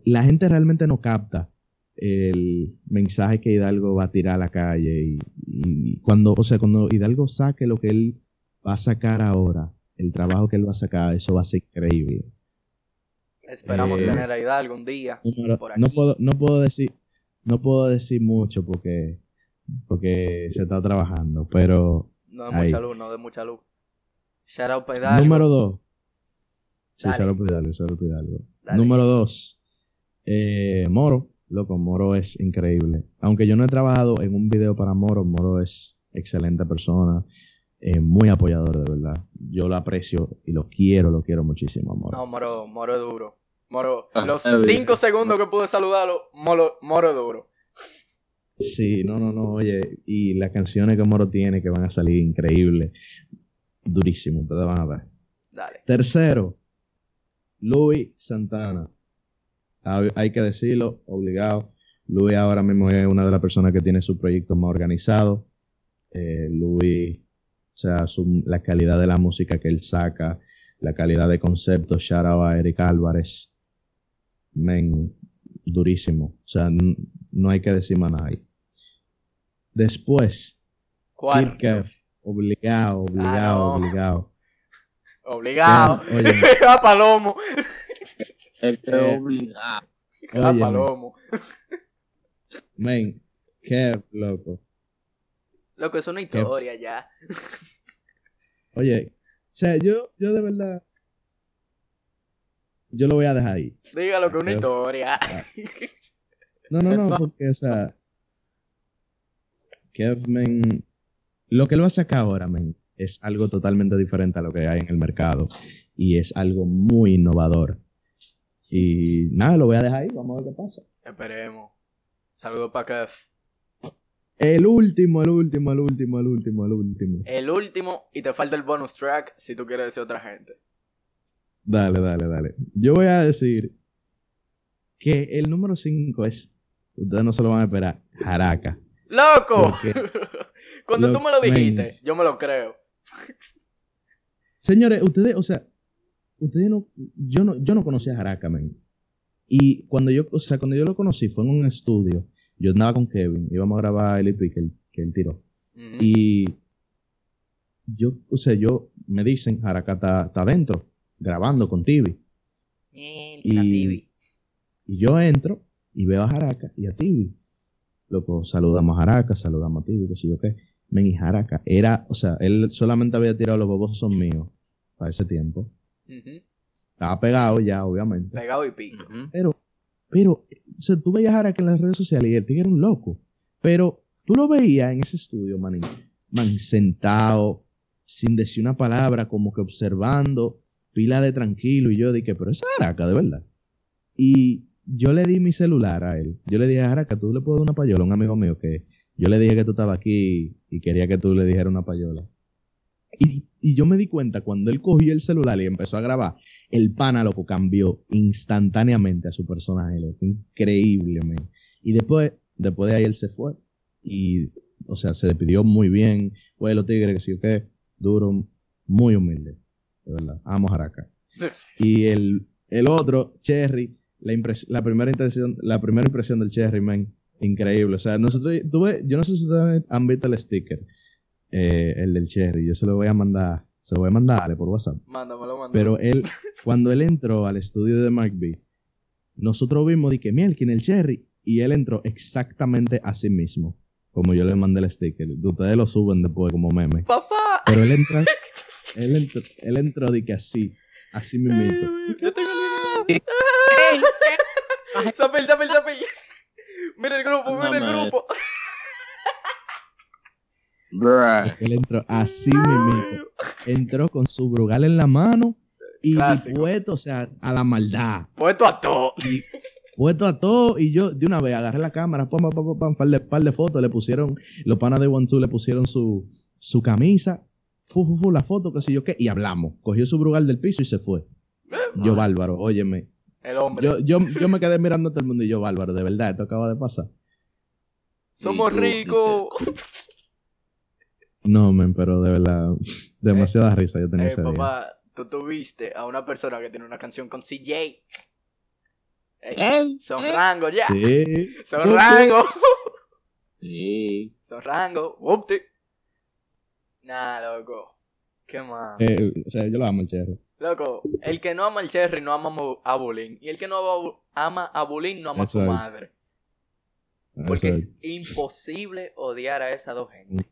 La gente realmente no capta el mensaje que Hidalgo va a tirar a la calle y, cuando, o sea, cuando Hidalgo saque lo que él va a sacar ahora, el trabajo que él va a sacar, eso va a ser increíble. Esperamos eh, tener a Hidalgo un día. No puedo, no puedo decir, no puedo decir mucho porque, porque se está trabajando, pero. No de mucha luz, no de mucha luz. Shout out Hidalgo. Número dos. Sí, shout out Hidalgo, shout out. Número dos. Eh, Moro. Loco, Moro es increíble. Aunque yo no he trabajado en un video para Moro, Moro es excelente persona, eh, muy apoyador de verdad. Yo lo aprecio y lo quiero, lo quiero muchísimo, Moro. No, Moro, Moro es duro. Moro, ah, los cinco segundos que pude saludarlo, Moro, Moro es duro. Sí, no, no, no, oye, y las canciones que Moro tiene que van a salir increíbles, durísimo, ustedes van a ver. Dale. Tercero, Luis Santana hay que decirlo, obligado. Luis ahora mismo es una de las personas que tiene su proyecto más organizado. Eh, Luis, o sea, la calidad de la música que él saca, la calidad de conceptos, shout a Eric Álvarez. men, durísimo. O sea, no hay que decir más nada ahí. Después, ¿Cuál? obligado, obligado, Ah, no. obligado. Obligado. Oye, a Palomo. Es que Eh, obligado. A Óyeme. Palomo. men, Kev, loco. Loco, es una historia ya. Oye, o sea, yo, yo de verdad, yo lo voy a dejar ahí. Dígalo que es una historia. No, no, no, Epa. porque, o sea, Kev, men, lo que él va a sacar ahora, men, es algo totalmente diferente a lo que hay en el mercado y es algo muy innovador. Y nada, lo voy a dejar ahí, vamos a ver qué pasa. Esperemos. Saludos para Kev. El último, el último, el último, el último, el último. El último y te falta el bonus track si tú quieres decir otra gente. Dale, dale, dale. Yo voy a decir que el número 5 es, ustedes no se lo van a esperar, Jaraka. ¡Loco! Porque- Cuando lo- tú me lo dijiste, yo me lo creo. Señores, ustedes, o sea, ustedes no, yo no, yo no conocía a Jaraka, men. Y cuando yo, o sea, cuando yo lo conocí fue en un estudio. Yo andaba con Kevin, íbamos a grabar el EP que él, que él tiró. Y yo, o sea, yo, me dicen, Jaraka está, está adentro, grabando con Tibi. Bien, y- la TV. Y yo entro y veo a Jaraka y a Tibi. Loco, saludamos a Jaraka, saludamos a Tibi, qué sé yo qué. Men, y Jaraka era, o sea, él solamente había tirado los bobos son míos para ese tiempo. Estaba pegado ya, obviamente. Pegado y pico. Pero, pero, o sea, tú veías a Jaraka en las redes sociales y el tigre era un loco. Pero tú lo veías en ese estudio, manín, man, sentado, sin decir una palabra, como que observando, pila de tranquilo. Y yo dije, pero es Jaraka, de verdad. Y yo le di mi celular a él. Yo le dije a Jaraka, tú le puedes dar una payola a un amigo mío que yo le dije que tú estabas aquí y quería que tú le dijeras una payola. Y, y yo me di cuenta cuando él cogió el celular y empezó a grabar, el pana, loco, cambió instantáneamente a su personaje, loco. Increíble. Y después, después de ahí él se fue. Y, o sea, se despidió muy bien. Fue los tigres, que sí o qué, duro, muy humilde. De verdad. Amo Jaraka. Y el, el otro, Cherry, la, impres- la, primera impresión, la primera impresión del Cherry, man, increíble. O sea, nosotros, tuve, yo no sé si ustedes han visto el sticker, eh, el del Cherry. Yo se lo voy a mandar, se lo voy a mandar a Ale por WhatsApp. Mándamelo, mándamelo. Pero él, cuando él entró al estudio de B, nosotros vimos de que Mielkin, el Cherry, y él entró exactamente a sí mismo. Como yo le mandé el sticker. Ustedes lo suben después como meme. ¡Papá! Pero él entra, él entró, él entró de que así, así mismito. Yo tengo el video. Mira el grupo, mira el grupo. Bruh. Él entró así mismito. Entró con su brugal en la mano y dispuesto, o sea, a la maldad. Puesto a todo. puesto a todo y yo de una vez agarré la cámara, pam, pam, pam, pam, par de, par de fotos, le pusieron, los panas de One Two le pusieron su, su camisa, fu, fu, fu, la foto, qué sé yo qué, y hablamos. Cogió su brugal del piso y se fue. Yo, bárbaro, óyeme. El hombre. Yo, yo, yo me quedé mirando a todo el mundo y yo, bárbaro, de verdad, esto acaba de pasar. Somos Y ricos. No, men, pero de verdad, demasiada risa yo tenía Eh, ese día. papá, tú tuviste a una persona que tiene una canción con CJ. Ey, son rango ya. Sí. Son Ok. rango. Sí. Son rango. Upti. Nah, loco. ¿Qué más? Eh, o sea, yo lo amo el cherry. Loco, el que no ama al Cherry no ama a Bulín. Y el que no ama a Bulín no ama a su es. madre. Porque Eso es imposible odiar a esas dos gente.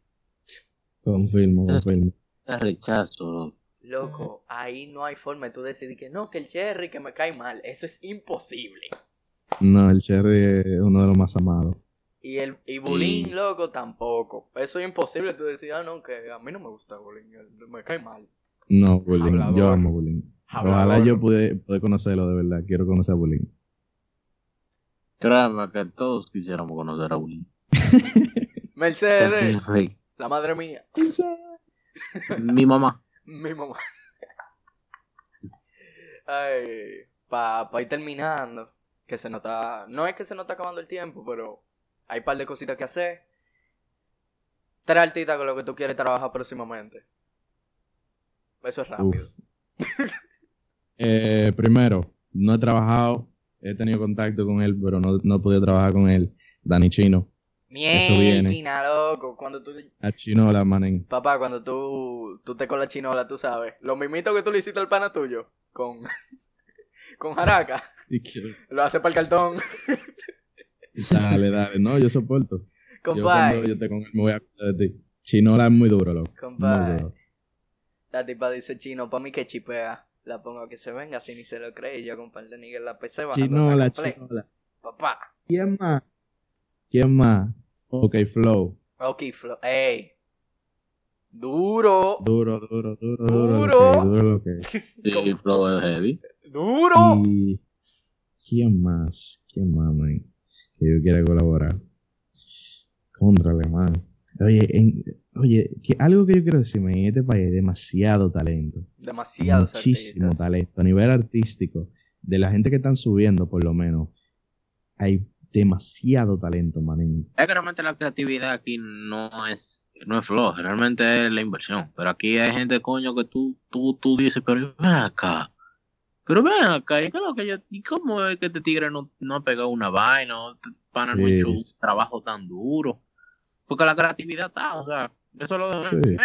Confirmo, confirmo. Es rechazo, loco. Loco, ahí no hay forma de tú decidir que no, que el Cherry que me cae mal. Eso es imposible. No, el cherry es uno de los más amados. Y el y Bulín, loco, tampoco. Eso es imposible tú decir, ah, no, que a mí no me gusta Bulín, me cae mal. No, Bullying. Hablador. Yo amo Bullying. Hablador. Ojalá yo pude, pude conocerlo de verdad. Quiero conocer a Bullying. Créanme que todos quisiéramos conocer a Willy. Mercedes, la madre mía, Mi mamá. mi mamá. Ay, pa, pa ir terminando, que se nota, no es que se nos está acabando el tiempo, pero hay un par de cositas que hacer. Tres artistas con los que tú quieres trabajar próximamente. Eso es rápido. Eh, primero, no he trabajado he tenido contacto con él, pero no, no he podido trabajar con él. Dani Chino. Mierda, loco. Cuando tú. A Chinola, manen. Papá, cuando tú, tú te con la chinola, tú sabes. Lo mismito que tú le hiciste al pana tuyo. Con. con Jaraca. Lo hace para el cartón. dale, dale. No, yo soporto. Compadre. Yo, yo te con me voy a de ti. Chinola es muy duro, loco. Compadre. La tipa dice chino, para mí que chipea. La pongo a que se venga, si ni se lo cree. Y yo compadre ni en la PC Chinola, chinola. Papá. ¿Quién más? ¿Quién más? Ok, Flow. Ok, Flow. Ey. Duro. Duro, duro, duro. Duro. Duro, Sí, Flow es heavy. Duro. Y... ¿Quién más? ¿Quién más, man? Que yo quiera colaborar. Contra man. Oye, en, oye que algo que yo quiero decirme, en este país hay demasiado talento. Demasiado Muchísimo talento. A nivel artístico, de la gente que están subiendo, por lo menos, hay demasiado talento, man. Es que realmente la creatividad aquí no es, no es flojo, realmente es la inversión. Pero aquí hay gente, coño, que tú, tú, tú dices, pero ven acá. Pero ven acá, ¿y, que yo, ¿y cómo es que este tigre no, no ha pegado una vaina? Para no hecho un trabajo tan duro. Porque la creatividad está, o sea, eso lo sí.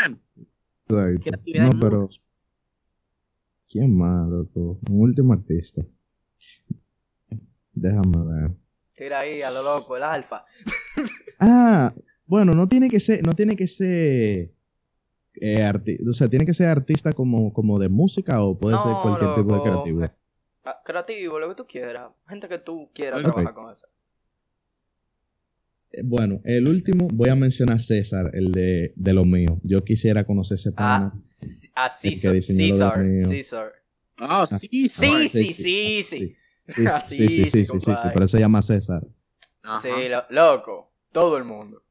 No, pero. ¿Quién más, loco? Un último artista. Déjame ver. Tira ahí a lo loco, el alfa. ah, bueno, no tiene que ser, no tiene que ser. Eh, o sea, tiene que ser artista como, como de música o puede ser cualquier tipo de creativo. Ah, creativo, lo que tú quieras. Gente que tú quieras trabajar con eso. Eh, bueno, el último voy a mencionar a César, el de, de lo mío. Yo quisiera conocer ese pana. Ah, César. César. César. Ah, sí, sí, sí, sí, sí. Sí, sí, sí, sí, sí, pero se llama César. Sí, loco. Todo el mundo.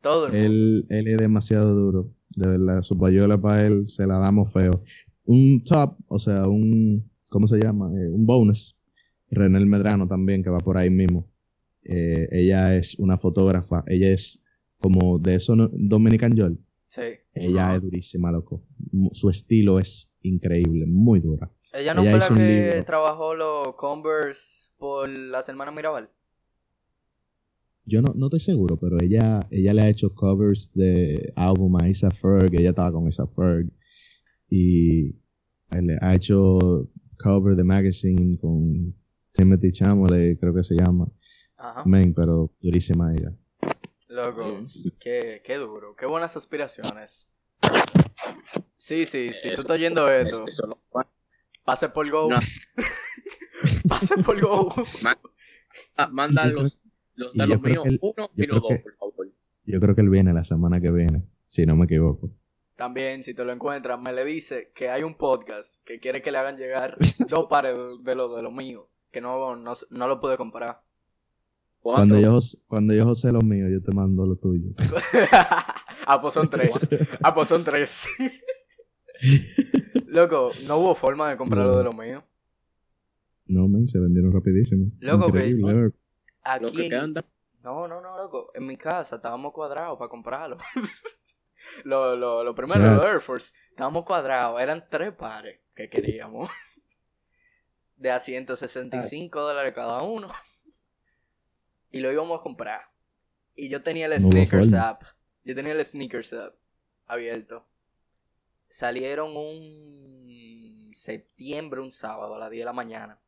todo el mundo. Él, él es demasiado duro. De verdad, su payola para él se la damos feo. Un top, o sea, un. ¿Cómo se llama? Eh, un bonus. René Medrano también, que va por ahí mismo. Eh, ella es una fotógrafa, ella es como de eso Dominican Joel. Sí. Ella es durísima, loco. Su estilo es increíble, muy dura. ¿Ella no fue la que trabajó los Converse por la semana Mirabal? Yo no, no estoy seguro, pero ella, ella le ha hecho covers de álbum a Isa Ferg, ella estaba con Isa Ferg. Y le ha hecho cover de magazine con Timothy Chamole, creo que se llama. Ajá. Men, pero durísima ella. Loco, qué, qué duro, qué buenas aspiraciones. Sí, sí, sí, tú estás oyendo esto. Pase por Go. Pase por Go. Ah, manda los, los de los míos, uno y los dos, por favor. Yo creo que él viene la semana que viene, si no me equivoco. También, si te lo encuentras, me le dice que hay un podcast que quiere que le hagan llegar dos pares de los de lo mío, que no, no, no lo pude comprar. Cuando yo, cuando yo José lo mío, yo te mando lo tuyo. ah, pues son tres. Ah, pues son tres. Loco, no hubo forma de comprar lo de lo mío. No, men, se vendieron rapidísimo. Loco, que aquí... No, no, no, loco. En mi casa estábamos cuadrados para comprarlo. lo, lo, lo primero, los Air Force, estábamos cuadrados. Eran tres pares que queríamos. De a 165 dólares cada uno y lo íbamos a comprar. Y yo tenía el Sneakers app. Yo tenía el Sneakers app abierto. Salieron un septiembre, un sábado a las 10 de la mañana.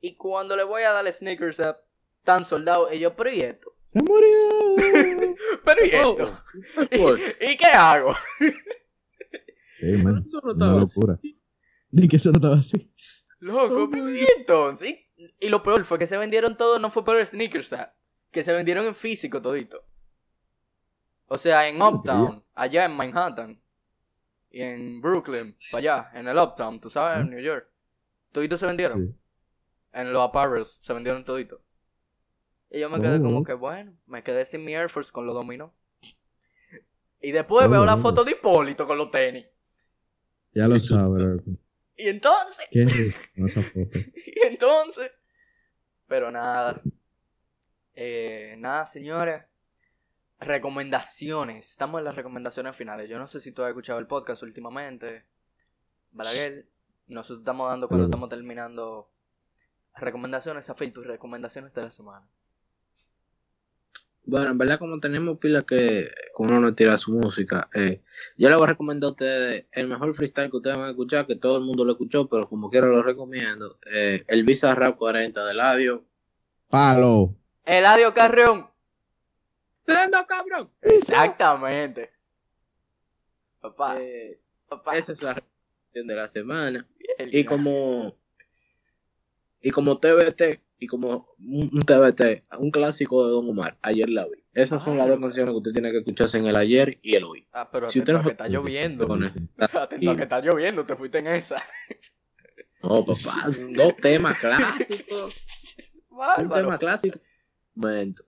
Y cuando le voy a dar el Sneakers app, tan soldado, y yo, pero ¿y esto? Se murió. pero ¿y oh, esto? ¿Y, qué hago? Sí, man, una locura. Ni que eso no estaba así. Loco, ¿y entonces? Y lo peor fue que se vendieron todos, no fue por el sneakers que se vendieron en físico todito. O sea, en Uptown, allá en Manhattan. Y en Brooklyn, para allá, en el Uptown, tú sabes, en New York. Toditos se vendieron. En los apparels se vendieron todito. Y yo me quedé como oh. que, bueno, me quedé sin mi Air Force con los dominó. Y después veo la foto de Hipólito con los tenis. Ya lo sabes, y entonces. ¿Qué es esa foto? y entonces. Pero nada. Eh, nada, señores. Recomendaciones. Estamos en las recomendaciones finales. Yo no sé si tú has escuchado el podcast últimamente. Balaguer. Nosotros estamos dando cuando estamos terminando Recomendaciones, Afil, tus recomendaciones de la semana. Bueno, en verdad, como tenemos pila que uno no tira su música, eh, yo le voy a recomendar a ustedes el mejor freestyle que ustedes van a escuchar, que todo el mundo lo escuchó, pero como quiera lo recomiendo. Eh, el Visa Rap 40 de Ladio. Palo. Eladio Carreón. ¡Anda, cabrón! Exactamente. Papá. Eh, papá. esa es la recomendación de la semana. Y como, y como TBT, y como un, TBT, un clásico de Don Omar, ayer la vi. Esas son las dos canciones que usted tiene que escucharse en el ayer y el hoy. Ah, pero Si atento usted no- que está lloviendo. Atento a que está lloviendo, te fuiste en esa. No, papá, dos temas clásicos. Un tema clásico. Momento.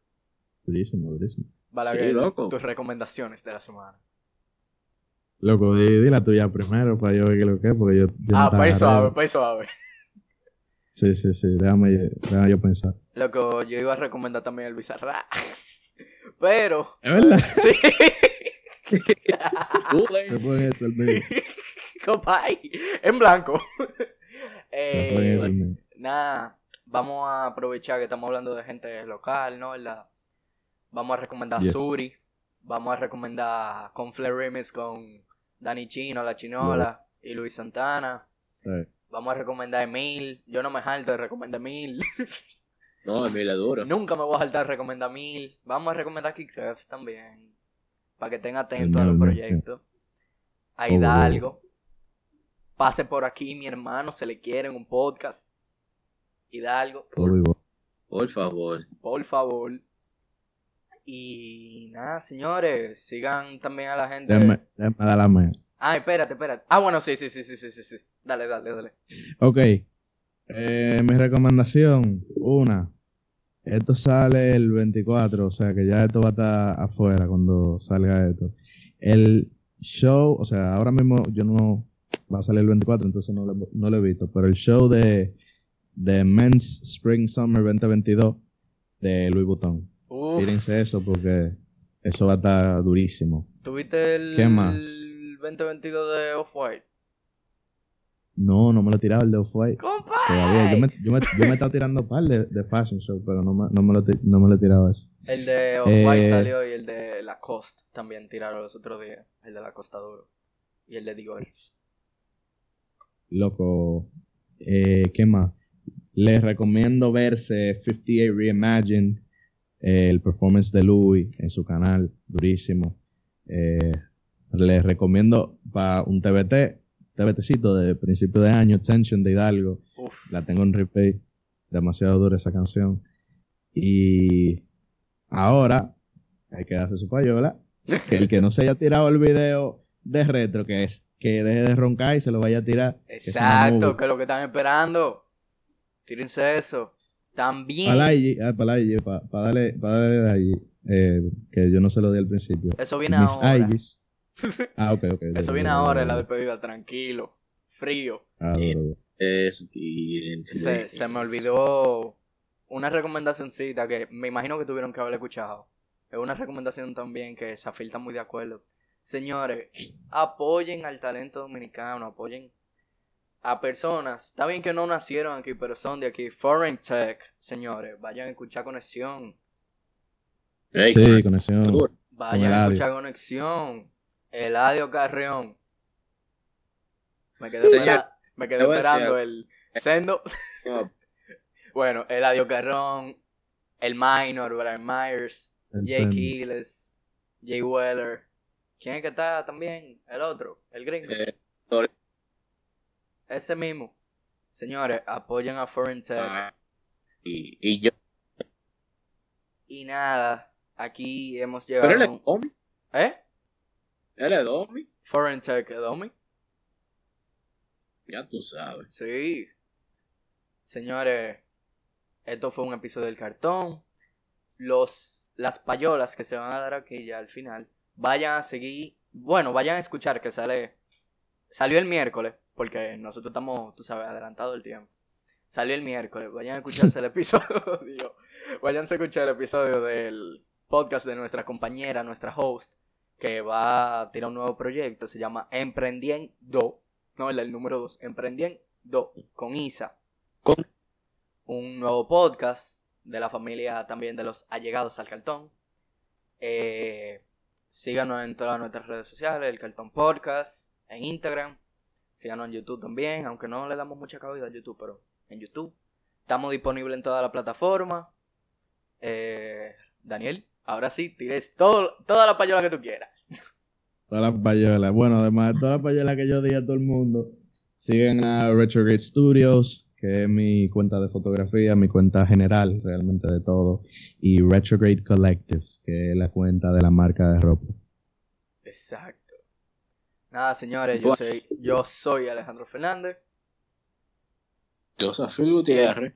Durísimo, durísimo. Balaguer, Sí, loco. tus recomendaciones de la semana. Loco, di, di la tuya primero para yo ver qué lo que es, porque yo. yo no Ah, estaba país suave, agarrado. país suave. Sí, sí, sí, déjame, déjame yo pensar. Loco, yo iba a recomendar también el Bizarra. Pero, Es verdad. sí. Se puede eso el medio. Compay, en blanco. Eh, nada, vamos a aprovechar que estamos hablando de gente local, ¿no? La- Vamos a recomendar Yes. Suri. Vamos a recomendar con Flair Remix con Dani Chino, La Chinola y Luis Santana. Vamos a recomendar Emil. Yo no me jalto de recomendar Emil. No, Emil es duro. Nunca me voy a saltar de recomendar Emil. Vamos a recomendar Kickcraft también. Para que estén atentos a los proyectos. A Obvio. Hidalgo. Pase por aquí, mi hermano. Se le quiere en un podcast. Hidalgo, igual. Por favor. por favor. Y nada, señores. Sigan también a la gente. Déjame, déjame dar la mía. Ah, espérate, espérate. Ah, bueno, sí, sí, sí, sí, sí, sí. sí. Dale, dale, dale. Ok. Eh, mi recomendación, una. Esto sale el 24, o sea que ya esto va a estar afuera cuando salga esto. El show, o sea, ahora mismo yo no va a salir el 24, entonces no lo, no lo he visto, pero el show de, de Men's Spring Summer 2022 de Louis Vuitton. Uf. Tírense eso porque eso va a estar durísimo. ¿Tuviste el, ¿Qué más? el 2022 de Off-White? No, no me lo he tirado el de Off-White. Todavía, yo me, yo me, yo me he estado tirando par de, de fashion show, pero no me, no me, lo, no me lo he tirado eso. El de Off-White Eh, salió y el de Lacoste también tiraron los otros días. El de Lacoste duro. Y el de Dior. Loco, eh, ¿qué más? Les recomiendo verse 58 Reimagine, eh, el performance de Louis en su canal, durísimo. Eh, les recomiendo para un TBT, TBTcito de principio de año, Tension de Hidalgo. Uf. La tengo en replay. Demasiado dura esa canción. Y ahora hay que darse su payola. Que el que no se haya tirado el video de retro, que es que deje de roncar y se lo vaya a tirar. que Exacto, movie. que es lo que están esperando. Tírense eso. También. Para ah, para IG, para darle, para darle de allí, eh, que yo no se lo di al principio. Eso viene Mis ahora. IGs. Ah, ok, ok. Eso viene ahora en la despedida, tranquilo. Frío. Ah. Eso, tírense. Se, se me olvidó una recomendacióncita que me imagino que tuvieron que haber escuchado. Es una recomendación también que Zafir está muy de acuerdo. Señores, apoyen al talento dominicano, apoyen a personas. Está bien que no nacieron aquí, pero son de aquí. Foreign Tech, señores, vayan a escuchar conexión. Sí, con- conexión. Vayan a escuchar conexión. Eladio Carreón. Me quedé, Señor, espera- me quedé esperando el sendo. No, Bueno, Eladio Carrón, el Minor, Brian Myers, El. Gilles, Jay Weller. ¿Quién es que está también? El otro, el gringo. eh. Ese mismo. Señores, apoyen a Foreign Tech. Ah, y, y yo. Y nada, aquí hemos Pero él es llegado. Domi. ¿Eh? Él es Domi. Foreign Tech, Domi. Ya tú sabes. Sí. Señores, esto fue un episodio del cartón. Los, las payolas que se van a dar aquí ya al final, vayan a seguir. Bueno, vayan a escuchar que sale. Salió el miércoles, porque nosotros estamos, tú sabes, adelantado el tiempo. Salió el miércoles, vayan a escucharse el episodio. vayan a escuchar el episodio del podcast de nuestra compañera, nuestra host, que va a tirar un nuevo proyecto. Se llama Emprendiendo. No, el, el número 2. Emprendiendo con Isa. Con- un nuevo podcast de la familia también de los allegados al cartón. Eh, síganos en todas nuestras redes sociales, el Cartón Podcast, en Instagram. Síganos en YouTube también, aunque no le damos mucha cabida a YouTube, pero en YouTube. Estamos disponibles en toda la plataforma. Eh, Daniel, ahora sí, tires todo, toda la payola que tú quieras. Toda la payola. Bueno, además, toda la payola que yo di a todo el mundo. Siguen a Retrograde Studios, que es mi cuenta de fotografía, mi cuenta general realmente de todo. Y Retrograde Collective, que es la cuenta de la marca de ropa. Exacto. Nada, señores, yo soy, yo soy Alejandro Fernández. Yo soy Phil Gutiérrez.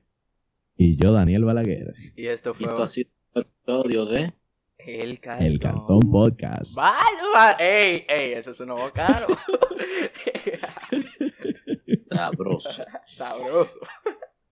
Y yo, Daniel Balaguer. Y esto fue. Y esto ha sido el episodio de. El Cartón. El Cartón Podcast. Vaya, ey, ey, ese es un nuevo caro. Sabroso. Sabroso.